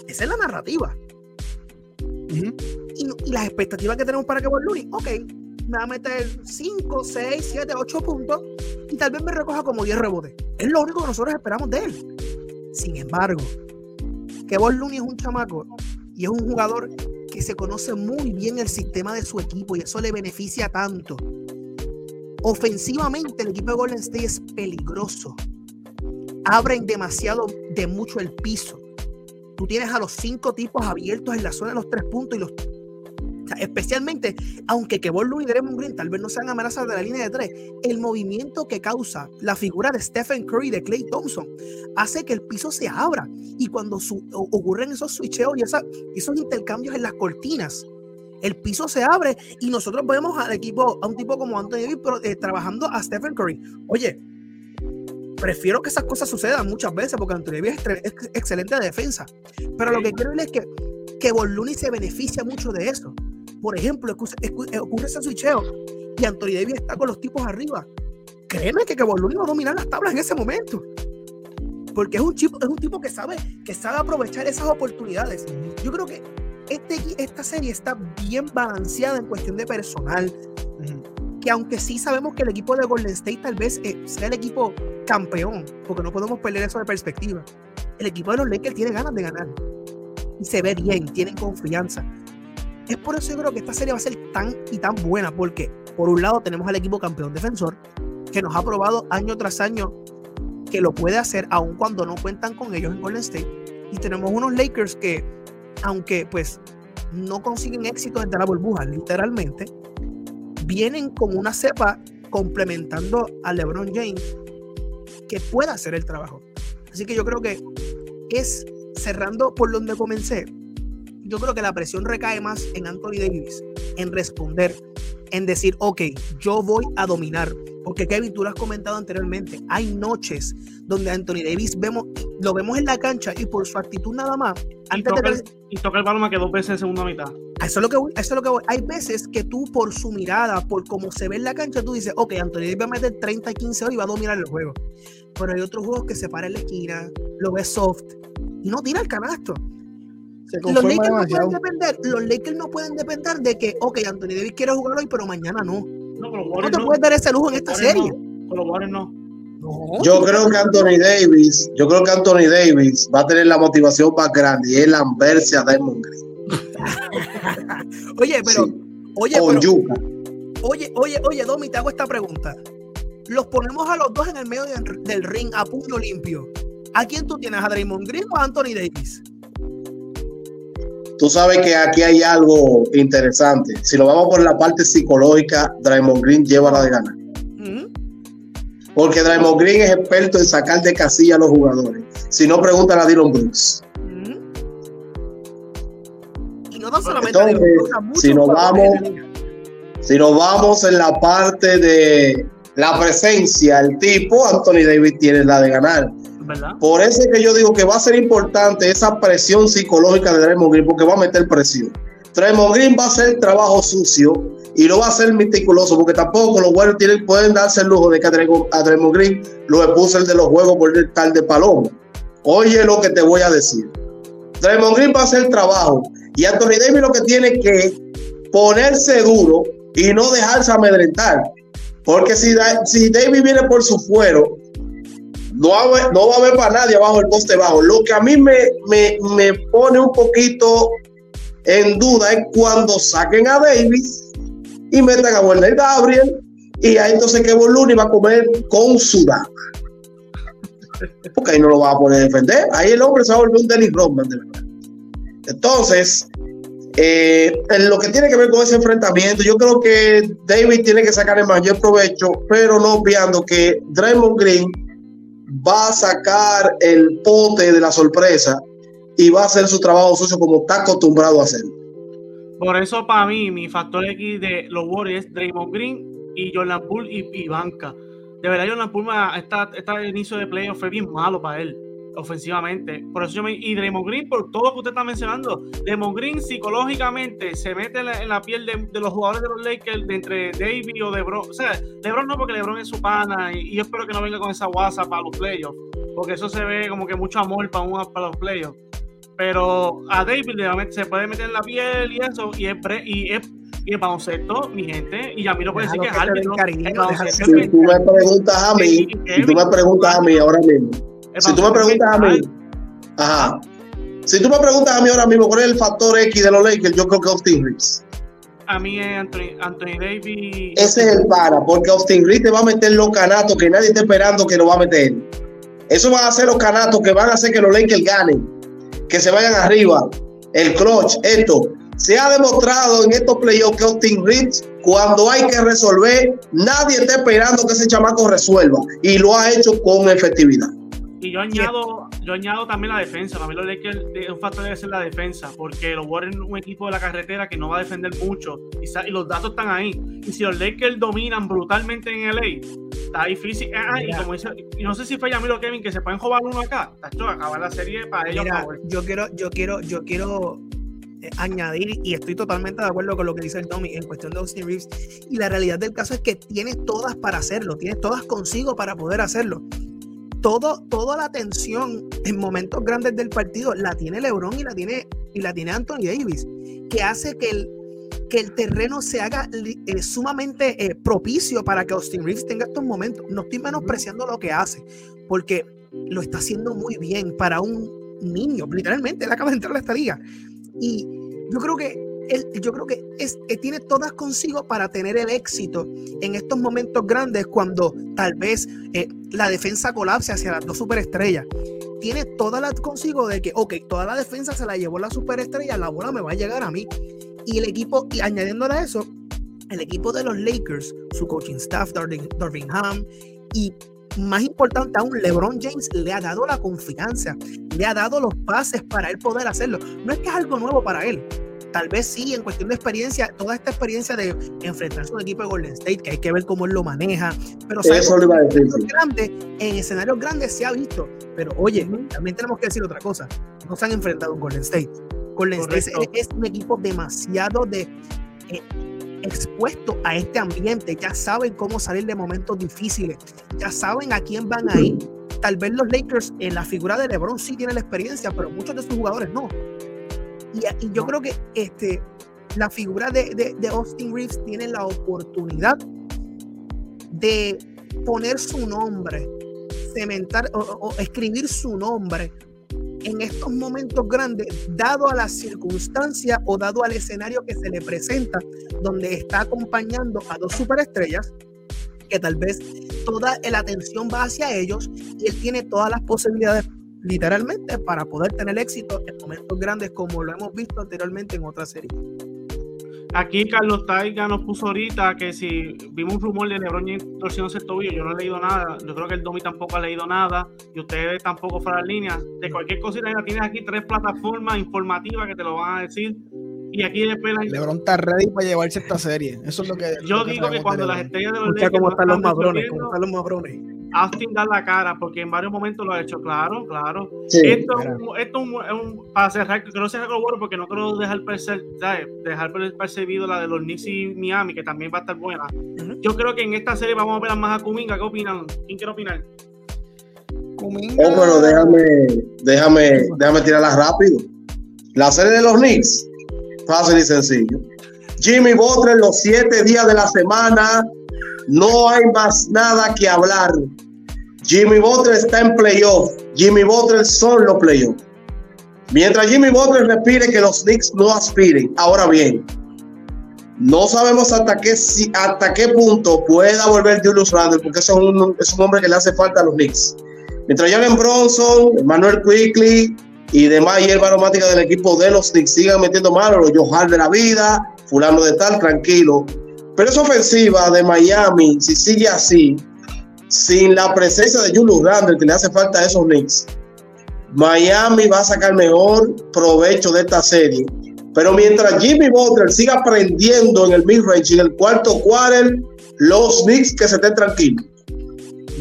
Esa es la narrativa. y, las expectativas que tenemos para que Looney, ok, me va a meter 5, 6, 7, 8 puntos y tal vez me recoja como 10 rebotes. Es lo único que nosotros esperamos de él. Sin embargo, que Looney es un chamaco y es un jugador que se conoce muy bien el sistema de su equipo y eso le beneficia tanto. Ofensivamente, el equipo de Golden State es peligroso abren demasiado de mucho el piso. Tú tienes a los cinco tipos abiertos en la zona de los tres puntos y los especialmente, aunque que Ball y Draymond Green tal vez no sean amenazas de la línea de tres, el movimiento que causa la figura de Stephen Curry de Clay Thompson hace que el piso se abra y cuando ocurren esos switcheos y esos intercambios en las cortinas, el piso se abre y nosotros vemos al equipo, a un tipo como Anthony Davis eh, trabajando a Stephen Curry. Oye, prefiero que esas cosas sucedan muchas veces porque Anthony Davis es, excelente de defensa. Pero lo que quiero decir es que, que se beneficia mucho de eso. Por ejemplo, eh, ocurre ese switcheo y Anthony Davis está con los tipos arriba. Créeme que, Boluni va a dominar las tablas en ese momento. Porque es un, tipo, es un tipo que sabe, que sabe aprovechar esas oportunidades. Yo creo que este, esta serie está bien balanceada en cuestión de personal. Que aunque sí sabemos que el equipo de Golden State tal vez eh, sea el equipo campeón, porque no podemos perder eso de perspectiva. El equipo de los Lakers tiene ganas de ganar y se ve bien, tienen confianza. Es por eso yo creo que esta serie va a ser tan y tan buena, porque por un lado tenemos al equipo campeón defensor, que nos ha probado año tras año que lo puede hacer, aun cuando no cuentan con ellos en Golden State. Y tenemos unos Lakers que, aunque pues no consiguen éxito desde la burbuja, literalmente, vienen con una cepa complementando a LeBron James que pueda hacer el trabajo. Así que yo creo que es cerrando por donde comencé. Yo creo que la presión recae más en Anthony Davis. en responder, en decir, ok, yo voy a dominar. Porque Kevin, tú lo has comentado anteriormente, hay noches donde Anthony Davis vemos, lo vemos en la cancha y por su actitud nada más. Antes y, toca, el balón más que dos veces en segunda mitad. Eso es, lo que eso es lo que voy. Hay veces que tú, por su mirada, por cómo se ve en la cancha, tú dices, ok, Anthony Davis va a meter 30 y 15 horas y va a dominar el juego. Pero hay otros juegos que se para en la esquina, lo ves soft y no tira el canasto los Lakers, no pueden depender, los Lakers no pueden depender de que, ok, Anthony Davis quiere jugar hoy, pero mañana no. No, no te puedes dar ese lujo en esta serie. Con los no. yo creo que Anthony Davis, yo creo que Anthony Davis va a tener la motivación más grande y es lamberse a Diamond Green. oye, pero, oye, pero, oye, oye, oye, Domi, te hago esta pregunta. Los ponemos a los dos en el medio del, ring a puño limpio. ¿A quién tú tienes? ¿A Draymond Green o a Anthony Davis? Tú sabes que aquí hay algo interesante. Si lo vamos por la parte psicológica, Draymond Green lleva la de ganar. Porque Draymond Green es experto en sacar de casilla a los jugadores. Si no, preguntan a Dylan Brooks. Y no solamente si nos vamos, si nos vamos en la parte de la presencia, el tipo, Anthony Davis tiene la de ganar. Por eso es que yo digo que va a ser importante esa presión psicológica de Draymond Green, porque va a meter presión. Draymond Green va a hacer trabajo sucio y no va a ser meticuloso, porque tampoco los tienen, pueden darse el lujo de que a Draymond Green lo expulse el de los juegos por el tal de palomo. Oye lo que te voy a decir. Draymond Green va a hacer trabajo y Anthony Davis lo que tiene que ponerse duro y no dejarse amedrentar. Porque si, si Davis viene por su fuero, no va, a haber, para nadie abajo el poste bajo. Lo que a mí me, me, pone un poquito en duda es cuando saquen a Davis y metan a Werner Gabriel y ahí entonces que Luni va a comer con su dama. Porque ahí no lo va a poder defender. Ahí el hombre se va a volver un Dennis Rodman, de verdad. Entonces, eh, en lo que tiene que ver con ese enfrentamiento, yo creo que David tiene que sacar el mayor provecho, pero no obviando que Draymond Green va a sacar el pote de la sorpresa y va a hacer su trabajo sucio como está acostumbrado a hacer. Por eso, para mí, mi factor X de los Warriors es Draymond Green y Jordan Poole y, y Banca. De verdad, Jordan Poole, este inicio de playoff fue bien malo para él ofensivamente. Por eso yo me. Y Draymond Green, por todo lo que usted está mencionando, Draymond Green psicológicamente se mete en la, piel de, los jugadores de los Lakers, de entre David o LeBron. O sea, LeBron no, porque LeBron es su pana. Y, yo espero que no venga con esa guasa para los playoffs. Porque eso se ve como que mucho amor para, para los playoffs. Pero a David se puede meter en la piel y eso. Y es, y es y el baloncesto, mi gente, y a mí no puede decir que es árbitro. Si tú me preguntas a mí, si tú me preguntas a mí ahora mismo, si tú me preguntas a mí, ajá. Si tú me preguntas a mí ahora mismo cuál es el factor X de los Lakers, yo creo que Austin Reeves. A mí es Anthony, Anthony Davis. Ese es el para, porque Austin Reeves te va a meter los canatos que nadie está esperando que lo va a meter. Eso va a ser los canatos que van a hacer que los Lakers ganen, que se vayan arriba. El clutch, esto. Se ha demostrado en estos playoffs que Austin Reeves, cuando hay que resolver, nadie está esperando que ese chamaco resuelva. Y lo ha hecho con efectividad. Y yo añado, yo añado también la defensa. Para mí lo de un factor debe ser la defensa, porque los Warriors es un equipo de la carretera que no va a defender mucho y, los datos están ahí. Y si los Lakers dominan brutalmente en LA, está difícil. Ah, y, como dice, y no sé si fue Yamilo Kevin que se pueden jugar uno acá. Tacho, acabar la serie para ellos. yo quiero, yo quiero, yo quiero eh, añadir, y estoy totalmente de acuerdo con lo que dice el Tommy en cuestión de Austin Reeves, y la realidad del caso es que tienes todas para hacerlo, tienes todas consigo para poder hacerlo todo, toda la atención en momentos grandes del partido la tiene LeBron y la tiene, y la tiene Anthony Davis, que hace que el, que el terreno se haga eh, sumamente eh, propicio para que Austin Reeves tenga estos momentos. No estoy menospreciando lo que hace, porque lo está haciendo muy bien para un niño, literalmente, él acaba de entrar a esta. Y yo creo que yo creo que es, tiene todas consigo para tener el éxito en estos momentos grandes cuando tal vez eh, la defensa colapse hacia las dos superestrellas. Tiene todas las consigo de que, ok, toda la defensa se la llevó la superestrella, la bola me va a llegar a mí. Y el equipo, y añadiéndole a eso, el equipo de los Lakers, su coaching staff, Darvin Ham, y más importante aún, LeBron James le ha dado la confianza, le ha dado los pases para él poder hacerlo. No es que es algo nuevo para él, tal vez sí, en cuestión de experiencia, toda esta experiencia de enfrentarse a un equipo de Golden State, que hay que ver cómo él lo maneja, pero Eso lo en escenarios grandes se ha visto, pero oye, también tenemos que decir otra cosa, no se han enfrentado a un Golden State. Golden State es, un equipo demasiado de... Eh, expuesto a este ambiente, ya saben cómo salir de momentos difíciles, ya saben a quién van a ir. Tal vez los Lakers en la figura de LeBron sí tienen la experiencia, pero muchos de sus jugadores no. Y, yo creo que este, la figura de, de, Austin Reeves tiene la oportunidad de poner su nombre, cementar o escribir su nombre en estos momentos grandes, dado a la circunstancia o dado al escenario que se le presenta, donde está acompañando a dos superestrellas, que tal vez toda la atención va hacia ellos y él tiene todas las posibilidades literalmente para poder tener éxito en momentos grandes como lo hemos visto anteriormente en otras series. Aquí Carlos Taiga nos puso ahorita que si vimos un rumor de Lebron torciéndose el tobillo, yo no he leído nada, yo creo que el Domi tampoco ha leído nada y ustedes tampoco fuera de línea. De cualquier cosita, ya tienes aquí tres plataformas informativas que te lo van a decir. Y aquí después Lebron está ready para llevarse esta serie. Eso es lo que. Yo digo que cuando las estrellas de los Escucha cómo están los madrones, cómo están los madrones. Austin da la cara, porque en varios momentos lo ha hecho, claro, claro. esto, es un, para cerrar, que no sea algo bueno, porque no quiero dejar, percer, dejar percibido la de los Knicks y Miami, que también va a estar buena. Yo creo que en esta serie vamos a ver más a Kuminga. ¿Qué opinan? ¿Quién quiere opinar? Kuminga. Oh, bueno, déjame, déjame, déjame tirarla rápido. La serie de los Knicks, fácil y sencillo. Jimmy Butler los siete días de la semana no hay más nada que hablar. Jimmy Butler está en playoff. Jimmy Butler son los playoffs. Mientras Jimmy Butler respire, que los Knicks no aspiren. Ahora bien, no sabemos hasta qué, hasta qué punto pueda volver Julius Randle, porque es un, es un hombre que le hace falta a los Knicks. Mientras Jalen Bronson, Manuel Quickly y demás hierba aromática del equipo de los Knicks sigan metiendo manos, los Johar de la vida, fulano de tal, tranquilo. Pero esa ofensiva de Miami, si sigue así, sin la presencia de Julius Randle, que le hace falta a esos Knicks, Miami va a sacar mejor provecho de esta serie. Pero mientras Jimmy Butler siga aprendiendo en el mid-range, en el cuarto quarter, los Knicks que se estén tranquilos.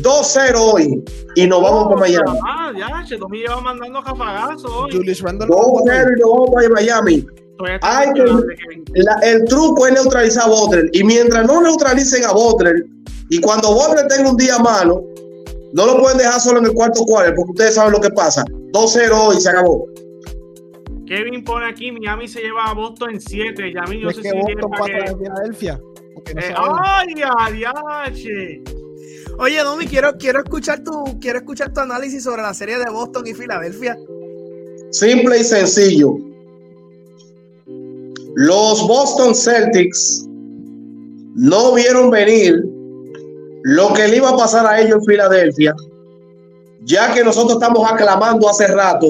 2-0 hoy y nos vamos para Miami. Ah, ya, Chetomí lleva mandando jafagazos hoy. Julius Randle. 2-0 y nos vamos para Miami el truco es neutralizar a Butler. Y mientras no neutralicen a Butler, y cuando Butler tenga un día malo, no lo pueden dejar solo en el cuarto cuarto, porque ustedes saben lo que pasa. 2-0 y se acabó. Kevin pone aquí, Miami se lleva a Boston en 7. Ya yo sé si Boston para Filadelfia. Eh, ¡Ay, ay, Oye, Domi, quiero, quiero, escuchar tu, quiero escuchar tu análisis sobre la serie de Boston y Filadelfia. Simple y sencillo. Los Boston Celtics no vieron venir lo que le iba a pasar a ellos en Filadelfia, ya que nosotros estamos aclamando hace rato,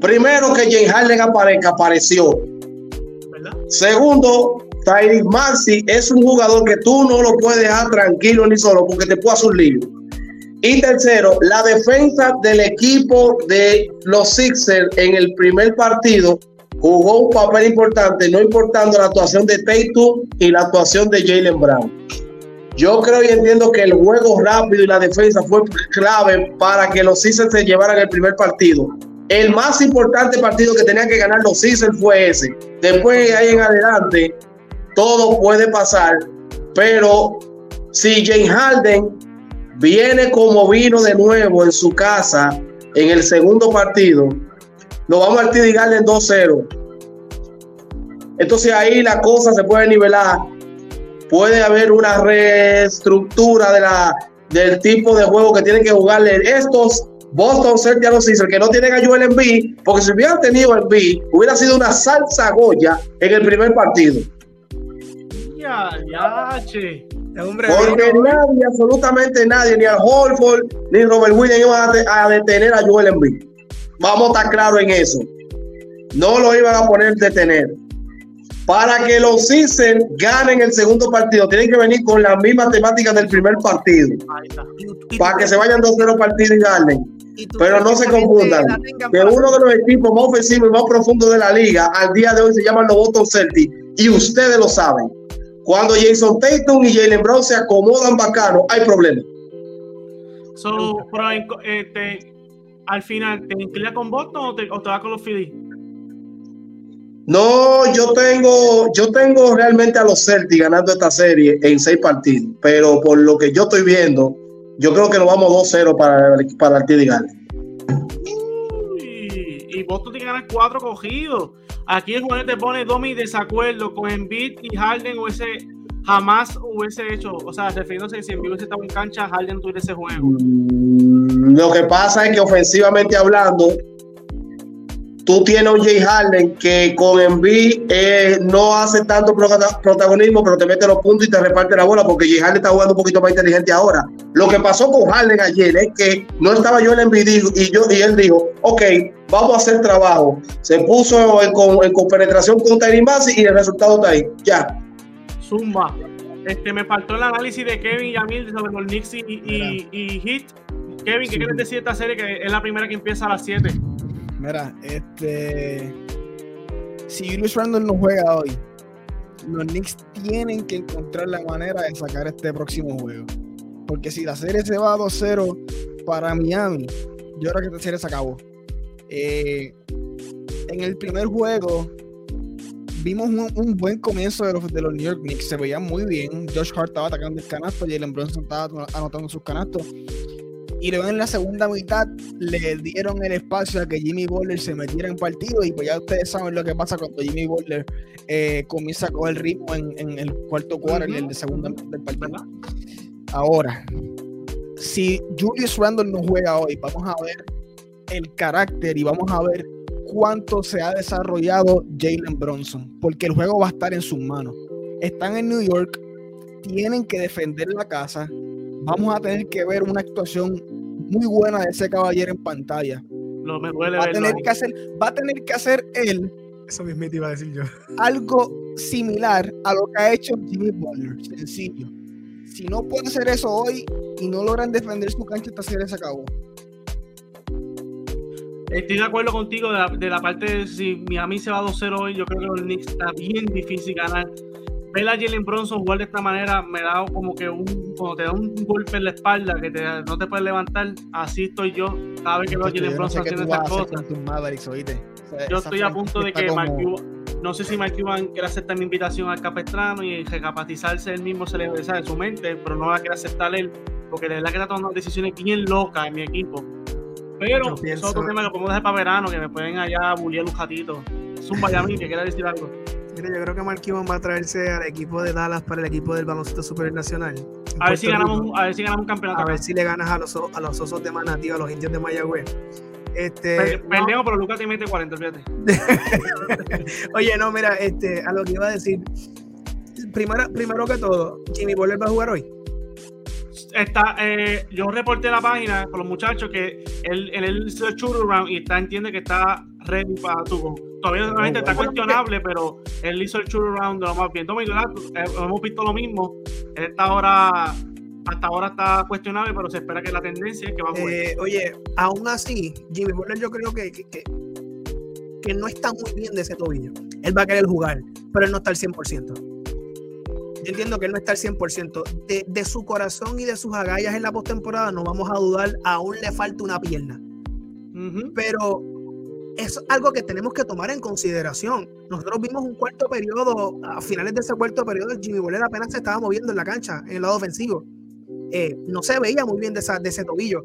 primero que James Harden aparezca, apareció. Segundo, Tyrese Maxey es un jugador que tú no lo puedes dejar tranquilo ni solo porque te puede hacer un lío. Y tercero, la defensa del equipo de los Sixers en el primer partido jugó un papel importante, no importando la actuación de Tatum y la actuación de Jalen Brown. Yo creo y entiendo que el juego rápido y la defensa fue clave para que los Sixers se llevaran el primer partido. El más importante partido que tenían que ganar los Sixers fue ese. Después de ahí en adelante, todo puede pasar, pero si James Harden viene como vino de nuevo en su casa en el segundo partido, lo vamos a Garden en 2-0. Entonces ahí la cosa se puede nivelar. Puede haber una reestructura de la, del tipo de juego que tienen que jugarle estos Boston Celtics Sixers que no tienen a Joel Embiid, porque si hubieran tenido el Embiid, hubiera sido una salsa goya en el primer partido. Ya, ya, che. Porque nadie, absolutamente nadie, ni a Holford ni Robert Williams iban a, a detener a Joel Embiid. Vamos a estar claros en eso. No lo iban a poner detener. Para que los Sixers ganen el segundo partido, tienen que venir con las mismas temáticas del primer partido. Para que se vayan 2-0 partidos y ganen. Pero no se confundan que uno de los equipos más ofensivos y más profundos de la liga al día de hoy se llama los Boston Celtics y ustedes lo saben. Cuando Jason Tatum y Jalen Brown se acomodan bacano, hay problemas. So, este, al final, ¿te inclinas con Boston o te, o te vas con los Phillies? No, yo tengo, yo tengo realmente a los Celtics ganando esta serie en seis partidos, pero por lo que yo estoy viendo, yo creo que nos vamos 2-0 para, para el TD y Boston tiene que ganar cuatro cogidos. Aquí el jugador te pone dos mi desacuerdo con Embiid y Harden hubiese jamás hubiese hecho, o sea, refiriéndose que si Embiid hubiese estado en cancha, Harden tuviera ese juego. Mm, lo que pasa es que ofensivamente hablando, tú tienes un Jay Harden que con Embiid eh, no hace tanto protagonismo, pero te mete los puntos y te reparte la bola porque Jay Harden está jugando un poquito más inteligente ahora. Lo que pasó con Harden ayer es que no estaba yo en Embiid y, yo, y él dijo, ok, vamos a hacer trabajo. Se puso en, con, penetración con Tyree y el resultado está ahí. Ya. Zumba. Este, me faltó el análisis de Kevin y Yamil sobre los Knicks y, y, y Heat. Kevin, ¿qué quieres decir de esta serie que es la primera que empieza a las 7? Mira, este. Si Julius Randle no juega hoy, los Knicks tienen que encontrar la manera de sacar este próximo juego. Porque si la serie se va a 2-0 para Miami, yo creo que esta serie se acabó. Eh, en el primer juego vimos un, buen comienzo de los, de los New York Knicks. Se veía muy bien. Josh Hart estaba atacando el canasto, Jalen Brunson estaba anotando sus canastos. Y luego en la segunda mitad le dieron el espacio a que Jimmy Butler se metiera en partido. Y pues ya ustedes saben lo que pasa cuando Jimmy Butler eh, comienza a coger ritmo en, el cuarto cuarto, y el de segunda del partido. Ahora, si Julius Randle no juega hoy, vamos a ver el carácter y vamos a ver cuánto se ha desarrollado Jalen Bronson, porque el juego va a estar en sus manos. Están en New York, tienen que defender la casa. Vamos a tener que ver una actuación muy buena de ese caballero en pantalla. No me duele va, a tener que hacer, va a tener que hacer él. Eso mismo te iba a decir yo. Algo similar a lo que ha hecho Jimmy Butler. Sencillo. Si no puede hacer eso hoy y no logran defender su cancha, esta serie se acabó. Estoy de acuerdo contigo de la, parte de si Miami se va 2-0 hoy, yo creo que los Knicks está bien difícil ganar ver a Jalen Bronson jugar de esta manera me da como que un, cuando te da un golpe en la espalda que no te puedes levantar, así estoy yo cada vez que veo a Jalen Bronson haciendo estas cosas. yo estoy a punto de que no sé si Mike Cuban quiere aceptar mi invitación al Capestrano y recapacizarse él mismo se le de su mente, pero no va a querer aceptar él, porque de verdad que está tomando decisiones bien locas en mi equipo. Pero es otro tema que podemos dejar para verano, que me pueden allá bullear un gatito. Es un Miami que quiera decir algo. Mira, yo creo que Mark Cuban va a traerse al equipo de Dallas para el equipo del baloncesto supernacional. A ver, si ganamos, a ver si ganamos un campeonato. A ver si le ganas a los, a los osos de Manatí, a los indios de Mayagüez. Este, Perdemos, pero Lucas te mete 40, fíjate. Oye, no, mira, este, a lo que iba a decir. Primero, primero que todo, Jimmy Butler va a jugar hoy. Está, eh, yo reporté la página con los muchachos que él, hizo el round y está, entiende que está ready para tu Todavía obviamente está cuestionable, pero él hizo el churro round de lo más bien. Eh, hemos visto lo mismo. Esta hora, hasta ahora está cuestionable, pero se espera que la tendencia es que va a jugar. Eh, oye, aún así, Jimmy Butler yo creo que, que, que, no está muy bien de ese tobillo. Él va a querer jugar, pero él no está al 100%. Yo entiendo que él no está al 100%. De, de su corazón y de sus agallas en la postemporada, no vamos a dudar, aún le falta una pierna. Pero es algo que tenemos que tomar en consideración. Nosotros vimos un cuarto periodo, a finales de ese cuarto periodo, Jimmy Butler apenas se estaba moviendo en la cancha, en el lado ofensivo. Eh, no se veía muy bien de, esa, de, ese tobillo.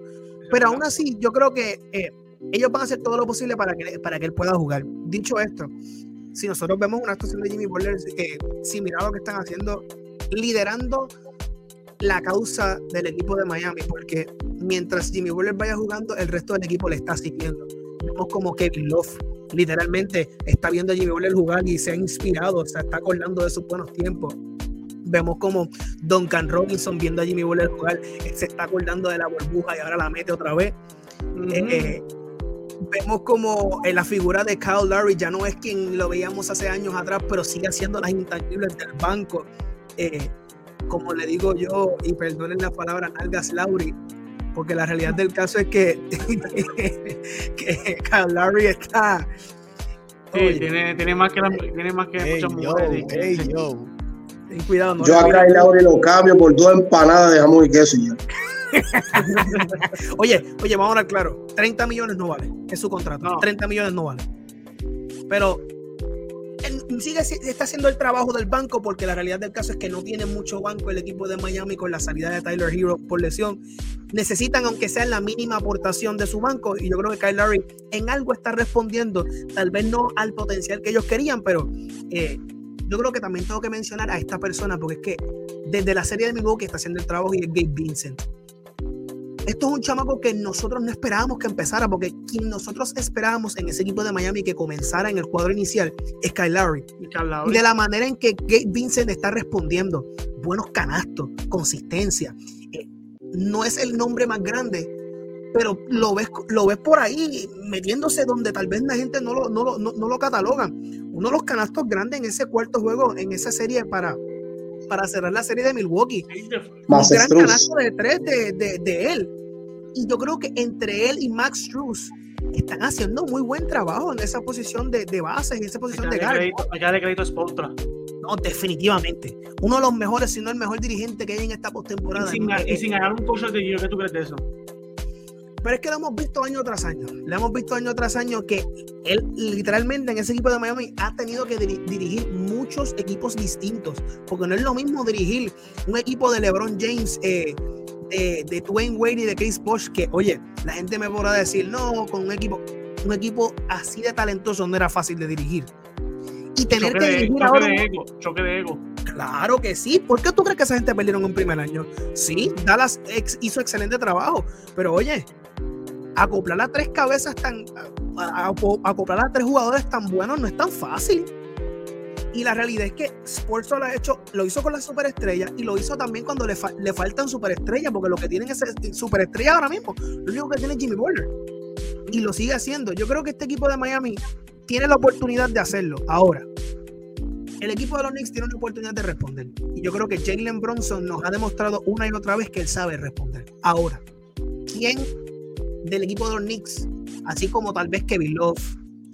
Pero aún así, yo creo que eh, ellos van a hacer todo lo posible para que, para que él pueda jugar. Dicho esto, si nosotros vemos una actuación de Jimmy Butler eh, similar a lo que están haciendo, liderando la causa del equipo de Miami, porque mientras Jimmy Butler vaya jugando, el resto del equipo le está siguiendo vemos como Kevin Love literalmente está viendo a Jimmy Butler jugar y se ha inspirado, se está acordando de sus buenos tiempos. Vemos como Duncan Robinson viendo a Jimmy Butler jugar, se está acordando de la burbuja y ahora la mete otra vez. Eh, eh, vemos como en la figura de Kyle Lowry ya no es quien lo veíamos hace años atrás, pero sigue haciendo las intangibles del banco. Eh, como le digo yo, y perdonen la palabra, Nalgas Lowry, porque la realidad del caso es que, que, Kyle Larry está. Sí, tiene, tiene, más que, la, tiene más que muchas mujeres. yo. Ten cuidado, no yo a Kyle Larry lo cambio por dos empanadas de jamón y queso y ya. oye, oye, vamos a hablar claro. 30 millones no vale. Es su contrato. 30 millones no vale. Pero sigue está haciendo el trabajo del banco porque la realidad del caso es que no tiene mucho banco el equipo de Miami con la salida de Tyler Hero por lesión. Necesitan, aunque sea la mínima aportación de su banco, y yo creo que Kyle Larry en algo está respondiendo, tal vez no al potencial que ellos querían, pero eh, yo creo que también tengo que mencionar a esta persona porque es que desde la serie de Milwaukee está haciendo el trabajo y es Gabe Vincent esto es un chamaco que nosotros no esperábamos que empezara, porque quien nosotros esperábamos en ese equipo de Miami que comenzara en el cuadro inicial es Kyle Lowry. Y de la manera en que Gabe Vincent está respondiendo, buenos canastos, consistencia. Eh, no es el nombre más grande, pero lo ves, lo ves por ahí metiéndose donde tal vez la gente no lo, no lo, catalogan. Uno de los canastos grandes en ese cuarto juego, en esa serie para, para cerrar la serie de Milwaukee. un gran canasto de tres de, de, él. Y yo creo que entre él y Max Struz están haciendo muy buen trabajo en esa posición de, de base, en esa posición de guard. Allá de crédito es No, definitivamente. Uno de los mejores, si no el mejor dirigente que hay en esta postemporada. Y, sin, ganar un coach de ellos, ¿qué tú crees de eso? Pero es que lo hemos visto año tras año. Le hemos visto año tras año que él literalmente en ese equipo de Miami ha tenido que dirigir muchos equipos distintos. Porque no es lo mismo dirigir un equipo de LeBron James, eh, de, de Dwayne Wade y de Chris Bosh, que, oye, la gente me podrá decir, no, con un equipo, un equipo así de talentoso no era fácil de dirigir. Y tener que dirigir choque ahora. De ego, choque de ego. Claro que sí. ¿Por qué tú crees que esa gente perdieron un primer año? Sí, Dallas hizo excelente trabajo. Pero oye, acoplar a tres cabezas tan. acoplar a tres jugadores tan buenos no es tan fácil. Y la realidad es que Sports lo ha hecho, lo hizo con las superestrellas y lo hizo también cuando le, le faltan superestrellas, porque lo que tienen es superestrellas ahora mismo. Lo único que tiene es Jimmy Butler. Y lo sigue haciendo. Yo creo que este equipo de Miami tiene la oportunidad de hacerlo. Ahora, el equipo de los Knicks tiene una oportunidad de responder. Y yo creo que Jalen Bronson nos ha demostrado una y otra vez que él sabe responder. Ahora, ¿quién del equipo de los Knicks, así como tal vez Kevin Love,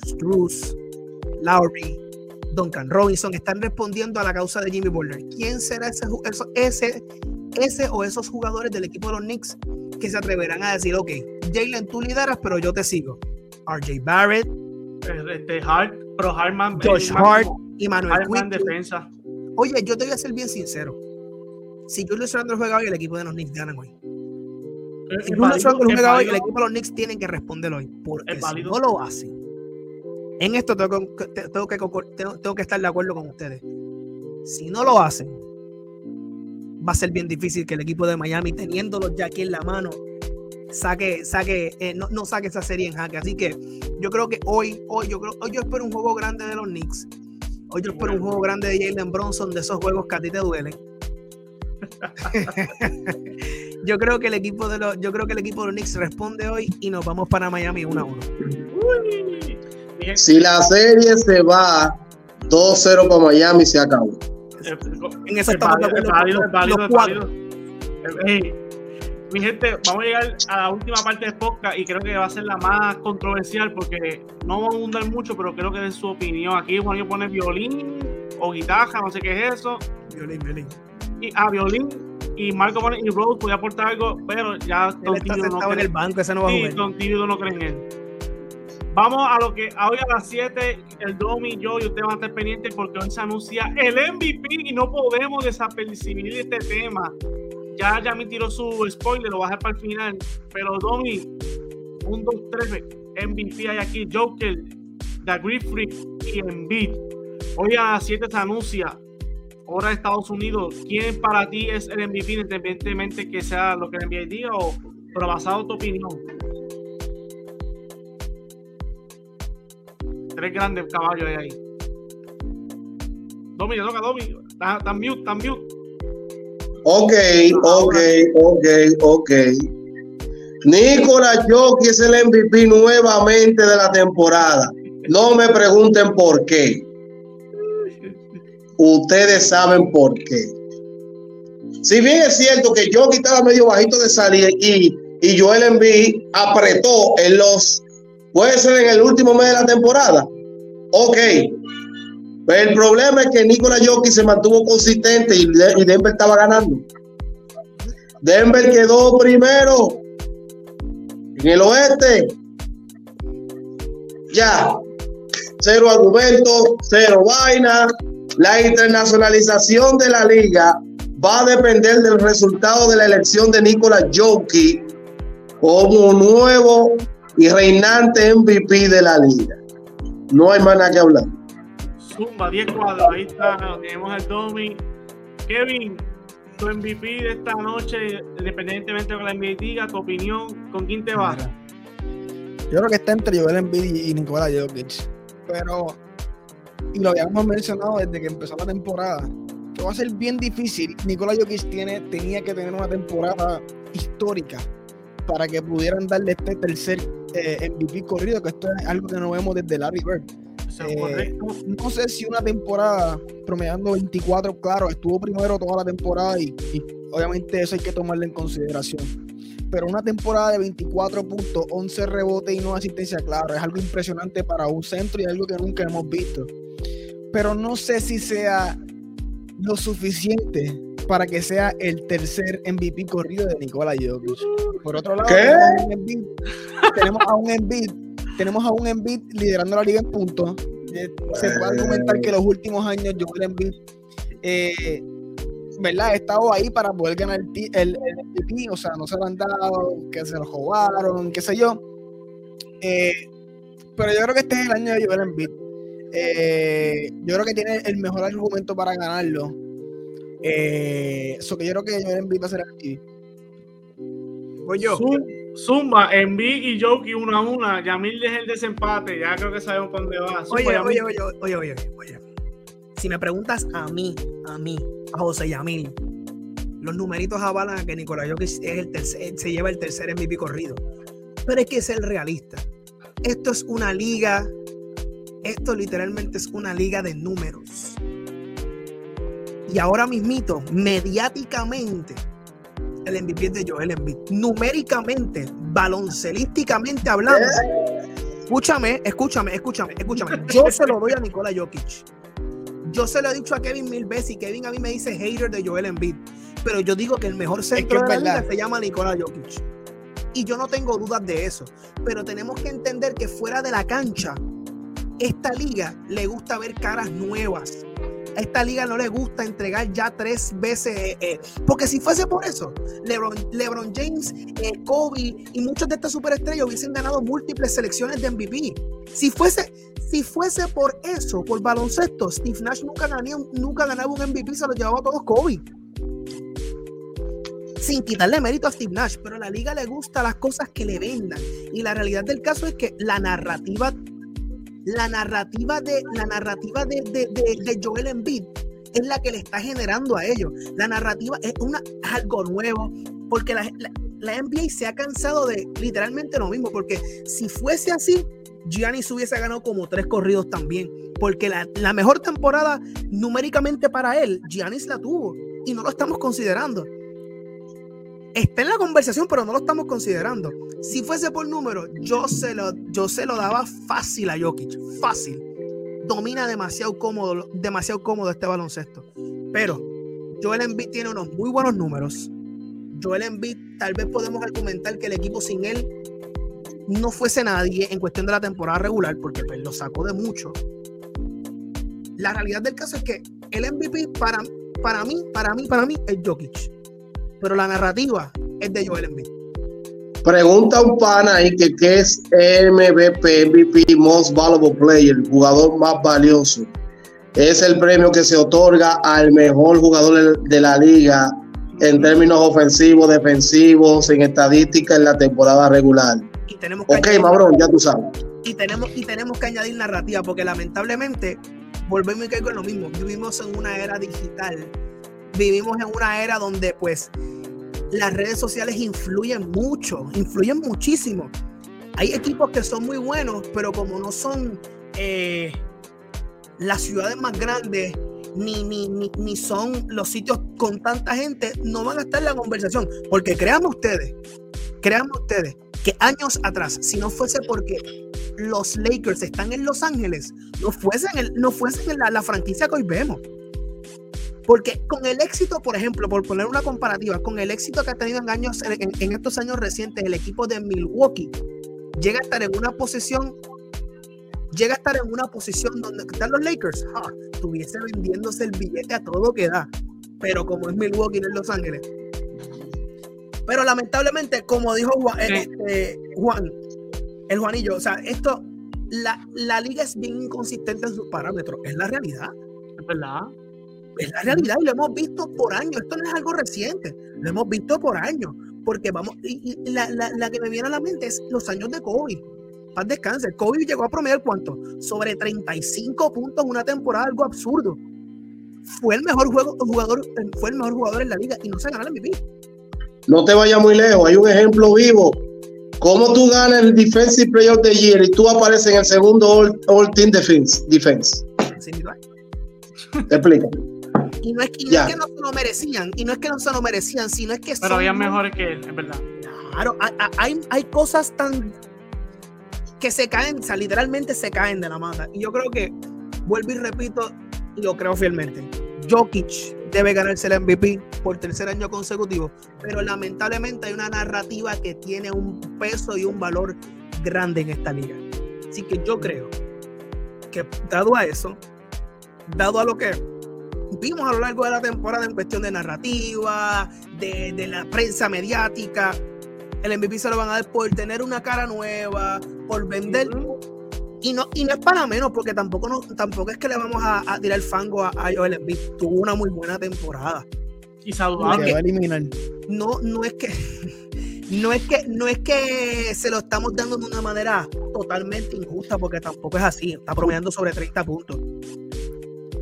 Struz, Lowry, Duncan Robinson, están respondiendo a la causa de Jimmy Butler? ¿Quién será ese, ese, ese o esos jugadores del equipo de los Knicks que se atreverán a decir, ok, Jalen, tú lideras, pero yo te sigo? RJ Barrett, este Hart, Pro Hartman, Josh Hart y Manuel defensa. Oye, yo te voy a ser bien sincero. Si Julius Randle juega hoy, el equipo de los Knicks ganan hoy. Si Julius Randle juega hoy, el equipo de los Knicks tienen que responder hoy. Porque si no lo hacen, en esto tengo que, tengo, que, tengo que estar de acuerdo con ustedes. Si no lo hacen, va a ser bien difícil que el equipo de Miami, teniéndolos ya aquí en la mano, saque, saque, eh, no, no, saque esa serie en jaque. Así que yo creo que hoy, hoy, yo creo, hoy yo espero un juego grande de los Knicks. Hoy yo espero un juego grande de Jalen Bronson, de esos juegos que a ti te duelen. yo creo que el equipo de los, yo creo que el equipo de los Knicks responde hoy y nos vamos para Miami 1 a 1. Si la serie se va 2-0 para Miami, se acabó. En eso estamos de acuerdo. Mi gente, vamos a llegar a la última parte del podcast y creo que va a ser la más controversial porque no vamos a abundar mucho, pero creo que de su opinión. Aquí Juan pone violín o guitarra, no sé qué es eso. Violín, violín. Y, ah, violín. Y Marco pone, y Rose podía aportar algo, pero ya Don está no en el banco, ese no va a jugar. Don no cree en él. Vamos a lo que hoy a las 7, el Domi, yo y usted van a estar pendientes porque hoy se anuncia el MVP y no podemos desapercibir este tema ya, ya me tiró su spoiler, lo dejar para el final. Pero Domi, 1, 2, 3, MVP hay aquí, Joker, The Griffith y Embiid. Hoy a las 7 se anuncia, hora de Estados Unidos, ¿quién para ti es el MVP, independientemente que sea lo que el NBA diga o pero basado tu opinión? Tres grandes caballos hay ahí. Domi, toca Domi. Están mute, están mute. Ok, ok, ok, ok. Nicolás Jockey es el MVP nuevamente de la temporada. No me pregunten por qué. Ustedes saben por qué. Si bien es cierto que Jockey estaba medio bajito de salir y, y Joel Embiid apretó en los, puede ser en el último mes de la temporada. Ok. Pero el problema es que Nikola Jokic se mantuvo consistente y, Denver estaba ganando. Denver quedó primero en el oeste. Ya. Cero argumentos, cero vaina. La internacionalización de la liga va a depender del resultado de la elección de Nikola Jokic como nuevo y reinante MVP de la liga. No hay más nada que hablar. Zumba, 10 cuadros, ahí está, tenemos el Domi. Kevin, tu MVP de esta noche, independientemente de la NBA diga, tu opinión, ¿con quién te vas? Yo creo que está entre Joel Embiid y Nikola Jokic. Pero, y lo habíamos mencionado desde que empezó la temporada, que va a ser bien difícil. Nikola Jokic tiene, tenía que tener una temporada histórica para que pudieran darle este tercer eh, MVP corrido, que esto es algo que no vemos desde Larry Bird. Eh, no sé si una temporada promediando 24, claro, estuvo primero toda la temporada y, obviamente eso hay que tomarlo en consideración. Pero una temporada de 24 puntos, 11 rebotes y no asistencia, claro, es algo impresionante para un centro y algo que nunca hemos visto. Pero no sé si sea lo suficiente para que sea el tercer MVP corrido de Nikola Jokic. Por otro lado, tenemos a un Embiid, tenemos a un Embiid liderando la liga en puntos. Eh, se puede argumentar que los últimos años Joel Embiid eh, ¿verdad? Ha estado ahí para poder ganar el, MVP, o sea, no se lo han dado, que se lo jugaron, qué sé yo. Eh, pero yo creo que este es el año de Joel Embiid. yo creo que tiene el mejor argumento para ganarlo. Eso que yo creo que Joel Embiid va a ser aquí. Voy yo. Zumba, Envy y Joki una a una. Yamil deja el desempate. Ya creo que sabemos por dónde va. oye, oye, oye, oye, oye, oye. Si me preguntas a mí, a mí, a José Yamil, los numeritos avalan a que Nicolás Jokic es el tercer, se lleva el tercer MVP corrido. Pero es que es el realista. Esto es una liga. Esto literalmente es una liga de números. Y ahora mismito, mediáticamente, el MVP de Joel Embiid. Numéricamente, baloncelísticamente hablando, escúchame, escúchame, escúchame, escúchame. Yo se lo doy a Nikola Jokic. Yo se lo he dicho a Kevin mil veces y Kevin a mí me dice hater de Joel Embiid. Pero yo digo que el mejor centro de la liga se llama Nikola Jokic. Y yo no tengo dudas de eso. Pero tenemos que entender que fuera de la cancha, esta liga le gusta ver caras nuevas a esta liga no le gusta entregar ya tres veces, eh, eh, porque si fuese por eso, LeBron, James, eh, Kobe y muchos de estas superestrellas hubiesen ganado múltiples selecciones de MVP. Si fuese, si fuese por eso, por baloncesto, Steve Nash nunca, nunca ganaba un MVP, se lo llevaba a todos Kobe sin quitarle mérito a Steve Nash, pero a la liga le gusta las cosas que le vendan. Y la realidad del caso es que la narrativa la narrativa de, la narrativa de, de, Joel Embiid es la que le está generando a ellos. La narrativa es, una, algo nuevo, porque la, la, NBA se ha cansado de literalmente lo mismo, porque si fuese así, Giannis hubiese ganado como tres corridos también, porque la, la mejor temporada numéricamente para él, Giannis la tuvo y no lo estamos considerando está en la conversación, pero no lo estamos considerando. Si fuese por número, yo se lo, yo se lo daba fácil a Jokic, fácil. Domina demasiado cómodo, demasiado cómodo este baloncesto. Pero Joel Embiid tiene unos muy buenos números. Joel Embiid, tal vez podemos argumentar que el equipo sin él no fuese nadie en cuestión de la temporada regular, porque pues, lo sacó de mucho. La realidad del caso es que el MVP para, para mí, para mí, para mí es Jokic pero la narrativa es de Joel Embiid. Pregunta un pana ahí que qué es MVP, MVP, Most Valuable Player, el jugador más valioso. Es el premio que se otorga al mejor jugador de la liga en términos ofensivos, defensivos, en estadística en la temporada regular. Y tenemos ok, Mabrón, ya tú sabes. Y tenemos, y tenemos que añadir narrativa, porque lamentablemente volvemos a caer con lo mismo. Vivimos en una era digital. Vivimos en una era donde pues las redes sociales influyen mucho, influyen muchísimo. Hay equipos que son muy buenos, pero como no son eh, las ciudades más grandes, ni, ni, ni, son los sitios con tanta gente, no van a estar en la conversación. Porque créanme ustedes, créanme ustedes, que años atrás, si no fuese porque los Lakers están en Los Ángeles, no fuesen, el, no fuesen la, la franquicia que hoy vemos. Porque con el éxito, por ejemplo, por poner una comparativa, con el éxito que ha tenido en, años, en, estos años recientes el equipo de Milwaukee, llega a estar en una posición, llega a estar en una posición donde están los Lakers, estuviese vendiéndose el billete a todo que da. Pero como es Milwaukee, no es Los Ángeles. Pero lamentablemente, como dijo Juan, este, Juan el Juanillo, o sea, esto, la, la liga es bien inconsistente en sus parámetros, es la realidad. Es verdad. Es la realidad y lo hemos visto por años. Esto no es algo reciente, lo hemos visto por años. Porque vamos, y, la, la, que me viene a la mente es los años de COVID. Paz descanse. COVID llegó a promediar cuánto? Sobre 35 puntos en una temporada, algo absurdo. Fue el mejor juego, jugador, fue el mejor jugador en la liga y no se ganó el MVP. No te vayas muy lejos, hay un ejemplo vivo. ¿Cómo tú ganas el Defensive Player of the Year y tú apareces en el segundo All, Team Defense? defense? Te explico. Y no es, que, no se lo merecían, y no es que no se lo merecían, sino es que Pero había mejores que él, es verdad. Claro, hay, hay cosas tan que se caen, o sea, literalmente se caen de la mata. Y yo creo que, vuelvo y repito, y lo creo fielmente, Jokic debe ganarse el MVP por tercer año consecutivo, pero lamentablemente hay una narrativa que tiene un peso y un valor grande en esta liga. Así que yo creo que dado a eso, dado a lo que vimos a lo largo de la temporada en cuestión de narrativa, de, de la prensa mediática, el MVP se lo van a dar por tener una cara nueva, por vender. Y no, y no es para menos, porque tampoco, no, tampoco es que le vamos a, tirar fango a, a, Joel Embiid. Tuvo una muy buena temporada. Y saludable. No, no es que. No es que no es que se lo estamos dando de una manera totalmente injusta, porque tampoco es así. Está promediando sobre 30 puntos.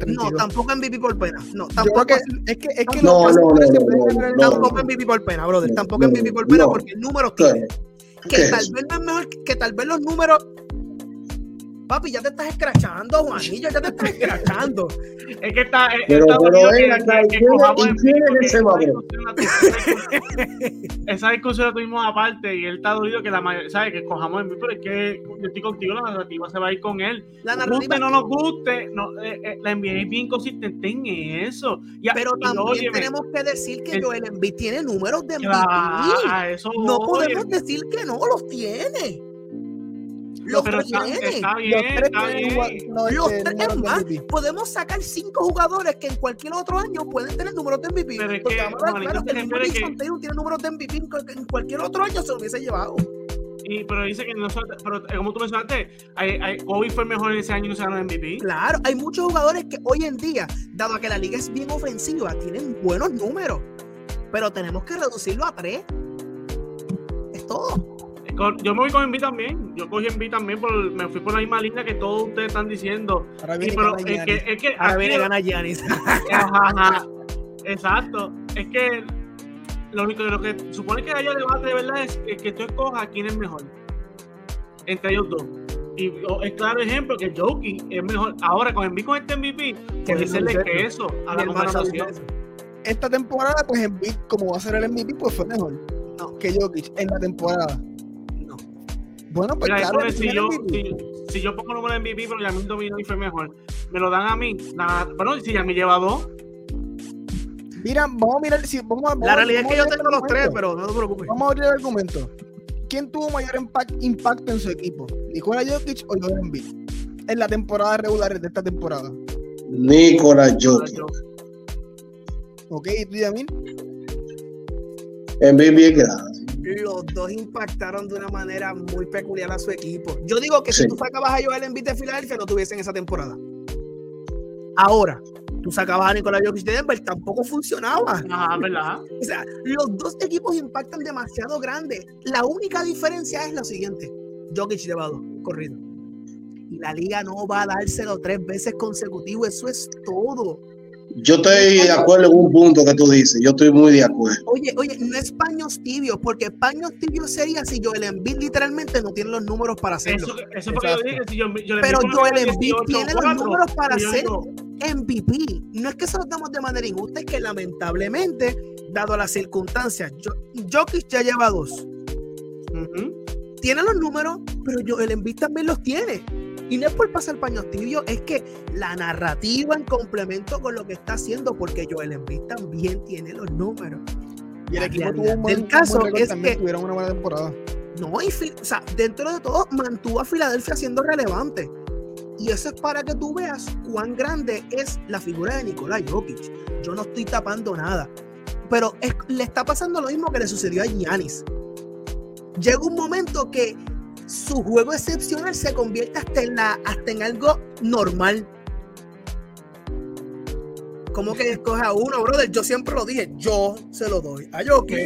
No, tampoco MVP por pena. No, tampoco es, es que es que no, no, no, tampoco MVP por pena, brother. Tampoco MVP por pena porque el número tiene. Que tal vez no es mejor que tal vez los números Papi, ya te estás escrachando, Juanillo, ya te estás escrachando. es que está. Pero, pero venga, Esa discusión la tuvimos aparte y él está dolido que la mayoría, ¿sabes? Que cojamos en mí, pero es que yo estoy contigo, la narrativa se va a ir con él. La narrativa. no nos guste, no, eh, eh, la NBA es bien consistente en eso. pero también tenemos que decir que Joel Embiid tiene números de MVP. no podemos decir que no los tiene. Los tres Los tres, más. Podemos sacar cinco jugadores que en cualquier otro año pueden tener números de MVP. Pero es que, claro, el tiene números de MVP en cualquier otro año se lo hubiese llevado. Y, pero dice que no pero eh, como tú mencionaste, hay, hay, Kobe fue mejor ese año y no se ganó MVP. Claro, hay muchos jugadores que hoy en día, dado que la liga es bien ofensiva, tienen buenos números, pero tenemos que reducirlo a tres. Es todo yo me voy con Envy también. Yo cogí Envy también, por, me fui por la misma línea que todos ustedes están diciendo. Ahora viene, pero, es que, es que, Ahora viene gana Giannis. Exacto. Es que lo único lo que supone que haya debate de verdad es, que tú escojas quién es mejor entre ellos dos. Y es claro ejemplo que Joki es mejor. Ahora con Envy con este MVP, que decirle que eso a la conversación. Esta temporada, pues Envy, como va a ser el MVP, pues fue mejor no. que Jokic en la temporada. Bueno, pues claro, si, yo, si, yo pongo número de MVP, pero Yamil dominó y fue mejor, me lo dan a mí. Nada, bueno, si Yamil lleva dos. Mira, vamos a mirar si vamos a, La realidad es que yo tengo los tres, pero no te preocupes. Vamos a abrir el argumento. ¿Quién tuvo mayor impacto en su equipo? ¿Nikola Jokic o Joel Embiid? En la temporada regular de esta temporada. Nikola Jokic. Ok, ¿y tú, Yamil? Embiid bien quedado los dos impactaron de una manera muy peculiar a su equipo. Yo digo que si tú sacabas a Joel Embiid de Filadelfia, no tuviesen esa temporada. Ahora, tú sacabas a Nicolás Jokic de Denver, tampoco funcionaba. Ajá, ¿verdad? o sea, los dos equipos impactan demasiado grande. La única diferencia es la siguiente. Jokic lleva dos, corrido. Y la liga no va a dárselo tres veces consecutivo, eso es todo. Yo estoy de acuerdo en un punto que tú dices, yo estoy muy de acuerdo. Oye, oye, no es paños tibios, porque paños tibios sería si Joel Embiid literalmente no tiene los números para hacerlo. Eso, eso yo dije, si yo, yo Pero Joel Embiid tiene los números para ser MVP. No es que se lo damos de manera injusta, es que lamentablemente, dado las circunstancias, Jokic ya lleva dos. Tiene los números, pero Joel Embiid también los tiene. Y no es por pasar paños tibios, es que la narrativa en complemento con lo que está haciendo, porque Joel Embiid también tiene los números. Y el equipo tuvo un buen, caso es que tuvieron una buena temporada. No, y, o sea, dentro de todo mantuvo a Filadelfia siendo relevante. Y eso es para que tú veas cuán grande es la figura de Nikola Jokic. Yo no estoy tapando nada. Pero le está pasando lo mismo que le sucedió a Giannis. Llega un momento que su juego excepcional se convierte hasta en, la, hasta en algo normal. ¿Cómo que escoge a uno, brother? Yo siempre lo dije, yo se lo doy a Jokic.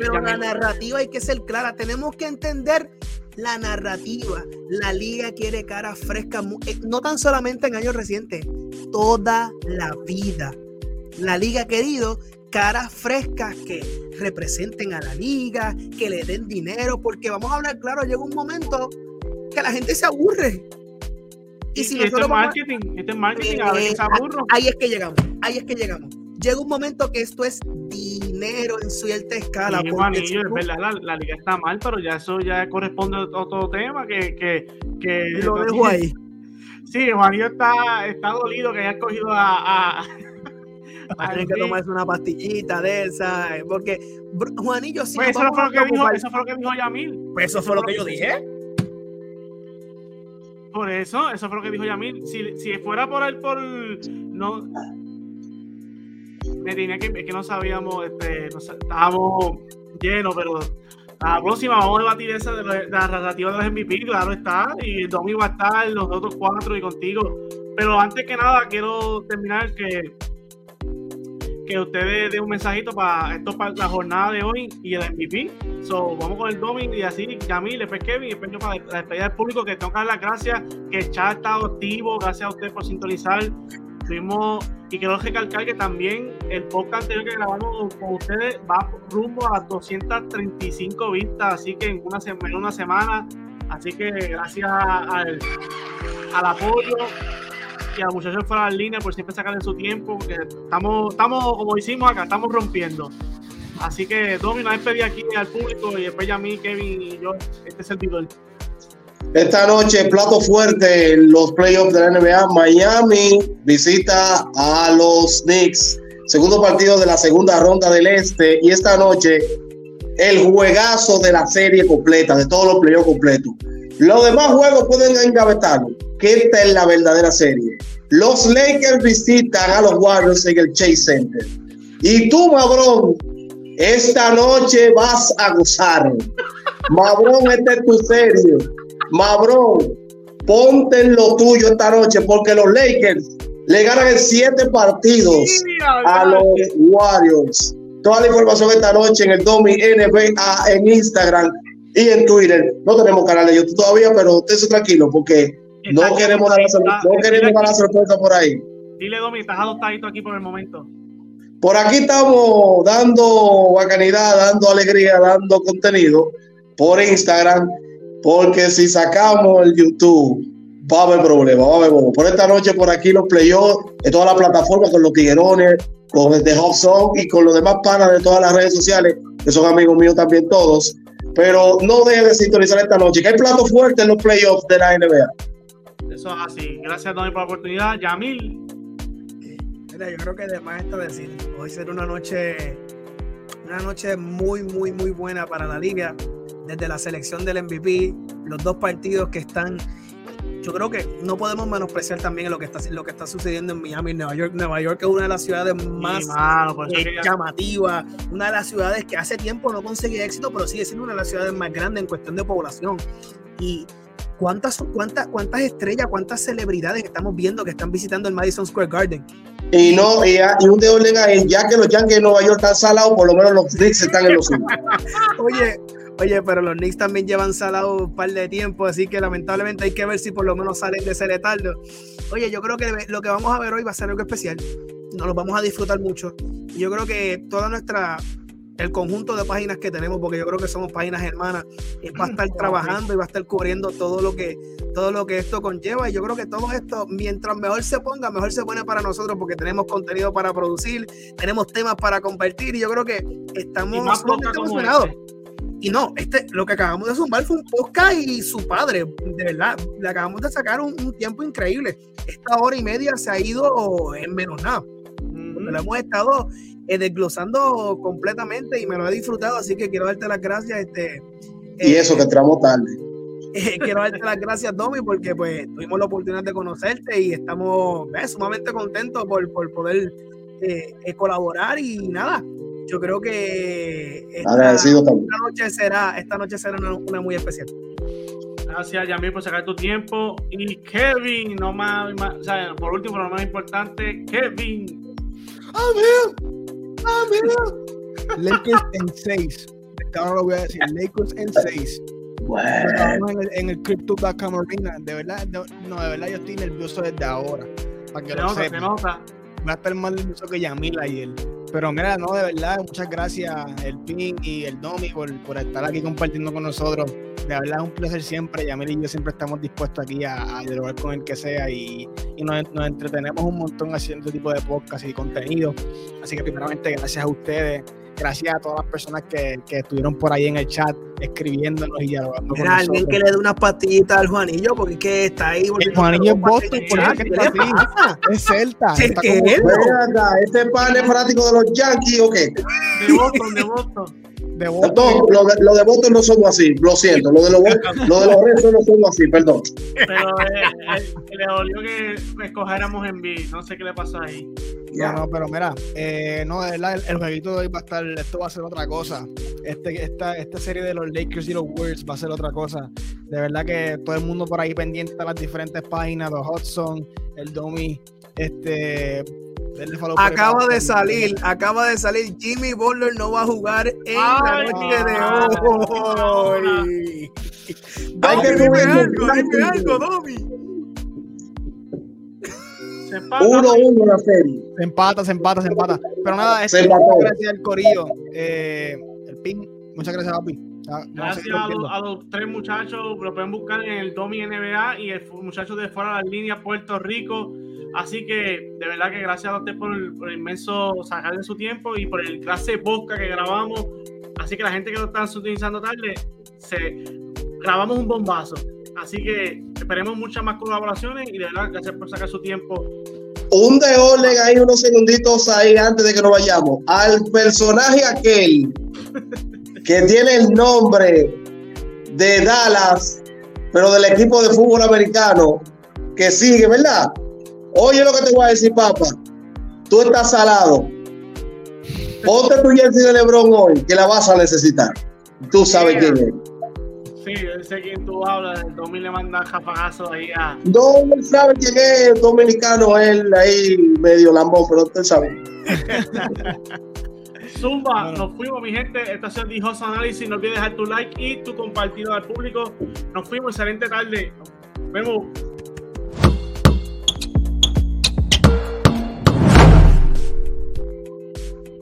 Pero la narrativa hay que ser clara. Tenemos que entender la narrativa. La liga quiere cara fresca, eh, no tan solamente en años recientes, toda la vida. La liga ha querido caras frescas que representen a la liga, que le den dinero, porque vamos a hablar claro, llega un momento que la gente se aburre. Y, si este es marketing, este es marketing, a se aburre. Ahí es que llegamos, ahí es que llegamos. Llega un momento que esto es dinero en cierta escala. Sí, es verdad, la, liga está mal, pero ya eso ya corresponde a otro tema que, que, que lo dejo ahí. Sí, Juanillo está, está dolido que haya escogido a, tienen que tomarse una pastillita de esa, eh, porque Juanillo sí. Pues eso, fue lo que dijo, eso fue lo que dijo Yamil. Pues eso, fue lo que yo dije. Por eso, eso fue lo que dijo Yamil. Si, si fuera por él, por. No. Me tenía que. Es que no sabíamos, este, no, estábamos llenos, pero la próxima vamos a debatir esa de, la, narrativa de los MVP, claro está, y el domingo va a estar los otros cuatro y contigo. Pero antes que nada, quiero terminar que que ustedes den un mensajito para esto para la jornada de hoy y el MVP. So, vamos con el domingo y así, Camille, después Kevin, después yo para la despedida del público, que dar las gracias, que el chat ha estado activo, gracias a ustedes por sintonizar. Tuvimos, y quiero recalcar que también el podcast anterior que grabamos con ustedes va rumbo a 235 vistas, así que en una, en una semana. Así que gracias al, al apoyo y a muchachos fuera de línea por siempre sacarle su tiempo, porque estamos, estamos, como decimos acá, estamos rompiendo. Así que, Domi, una vez aquí al público y después ya a mí, Kevin y yo, este servidor. Esta noche, plato fuerte los playoffs de la NBA, Miami visita a los Knicks. Segundo partido de la segunda ronda del Este. Y esta noche, el juegazo de la serie completa, de todos los playoffs completos. Los demás juegos pueden engavetarlo, que esta es la verdadera serie. Los Lakers visitan a los Warriors en el Chase Center. Y tú, Mabrón, esta noche vas a gozar. Mabrón, esta es tu serie. Mabrón, ponte en lo tuyo esta noche porque los Lakers le ganan en siete partidos a los Warriors. Toda la información esta noche en el Domi NBA en Instagram y en Twitter. No tenemos canal de YouTube todavía, pero esté tranquilo porque no queremos, dar la, no queremos dar la sorpresa por ahí. Dile, Domi, estás adoptadito aquí por el momento. Por aquí estamos dando bacanidad, dando alegría, dando contenido por Instagram, porque si sacamos el YouTube, va a haber problemas, va a haber bobo. Por esta noche, por aquí los playoffs, en todas las plataformas, con los tiguerones, con el de Hot Song y con los demás panas de todas las redes sociales, que son amigos míos también todos. Pero no deje de sintonizar esta noche, que hay plato fuerte en los playoffs de la NBA. Eso es así. Gracias, Tony, por la oportunidad. Yamil. Mira, yo creo que además está decir, hoy será una noche, una noche muy, muy, muy buena para la liga. Desde la selección del MVP, los dos partidos que están yo creo que no podemos menospreciar también lo que está, lo que está sucediendo en Miami, Nueva York. Nueva York es una de las ciudades más llamativas, una de las ciudades que hace tiempo no conseguía éxito, pero sigue siendo una de las ciudades más grandes en cuestión de población. Y cuántas, cuántas, cuántas estrellas, cuántas celebridades estamos viendo que están visitando el Madison Square Garden. Y no, y, un de orden ahí, ya que los Yankees de Nueva York están salados, por lo menos los Knicks están en los Oye, Oye, pero los Knicks también llevan salado un par de tiempo, así que lamentablemente hay que ver si por lo menos salen de ese letardo. Oye, yo creo que lo que vamos a ver hoy va a ser algo especial. Nos lo vamos a disfrutar mucho. Yo creo que toda nuestra el conjunto de páginas que tenemos, porque yo creo que somos páginas hermanas, va a estar trabajando y va a estar cubriendo todo lo que todo lo que esto conlleva. Y yo creo que todo esto, mientras mejor se ponga, mejor se pone para nosotros, porque tenemos contenido para producir, tenemos temas para compartir, y yo creo que estamos emocionados y no, este, lo que acabamos de zumbar fue un podcast y su padre, de verdad, le acabamos de sacar un, tiempo increíble. Esta hora y media se ha ido en menos nada. Lo hemos estado eh, desglosando completamente y me lo he disfrutado, así que quiero darte las gracias. Este, y eso que entramos tarde. quiero darte las gracias, Domi, porque pues tuvimos la oportunidad de conocerte y estamos sumamente contentos por, por poder eh, eh, colaborar y nada. Yo creo que esta, noche será, esta noche será una, muy especial. Gracias, Yamil, por sacar tu tiempo. Y Kevin, no más, o sea, por último, lo más importante, Kevin. Lakers en 6. Ahora lo voy a decir, Lakers en 6. Bueno. En el, en el Crypto.com Arena. De verdad, no, de verdad yo estoy nervioso desde ahora. Para que se lo nota, se nota. Va a estar más nervioso que Yamila y él. Pero mira, no, de verdad, muchas gracias el PIN y el Domi por, por estar aquí compartiendo con nosotros. De verdad es un placer siempre. Yamil y yo siempre estamos dispuestos aquí a, a dialogar con el que sea y, y nos, nos, entretenemos un montón haciendo este tipo de podcast y contenido. Así que primeramente gracias a ustedes gracias a todas las personas que, que, estuvieron por ahí en el chat escribiéndonos y dialogando Mira, alguien que le dé unas patitas al Juanillo porque es que está ahí. El Juanillo es Boston, por eso que está así. Es Celta. Está como... ¿Este pan es fanático de los Yankees o qué? De Boston, de Boston. De Boston. lo, de, lo de Boston no somos así, lo siento. Lo de los, lo de los restos no somos así, perdón. Pero eh, eh, le dolió que escogiéramos en B. No sé qué le pasó ahí. No, no, pero mira, eh, no, el, el, jueguito de hoy va a estar, esto va a ser otra cosa. Este, esta, esta serie de los Lakers y los Words va a ser otra cosa. De verdad que todo el mundo por ahí pendiente a las diferentes páginas, de Hudson, el Domi, este Acaba de salir, acaba de salir. Jimmy Butler no va a jugar en la noche de hoy. Hay que dime algo, dime algo, Domi. Se empata. 1-1 la serie. Se empata, se empata, se empata. Pero nada, es muchas gracias al Corillo. Eh, el PIN, muchas gracias, papi. Gracias a, los tres muchachos, lo pueden buscar en el Domi NBA y el muchacho de fuera de la línea Puerto Rico. Así que de verdad que gracias a usted por el, inmenso sacar de su tiempo y por el clase podcast que grabamos. Así que la gente que lo está utilizando tarde, se, grabamos un bombazo. Así que esperemos muchas más colaboraciones y de verdad gracias por sacar su tiempo. Un de ahí unos segunditos ahí antes de que nos vayamos. Al personaje aquel que tiene el nombre de Dallas, pero del equipo de fútbol americano, que sigue, ¿verdad? Oye lo que te voy a decir, papá. Tú estás salado. Ponte tu jersey de Lebron hoy, que la vas a necesitar. Tú sabes quién es. Sí, yo sé quién tú hablas. El Domi le manda japagazo ahí a. No, él sabe quién es. Dominicano, él ahí medio lambón, pero usted sabe. Zumba, nos fuimos, mi gente. Esta es Dijos Análisis. No olvides dejar tu like y tu compartido al público. Nos fuimos, excelente tarde. Nos vemos.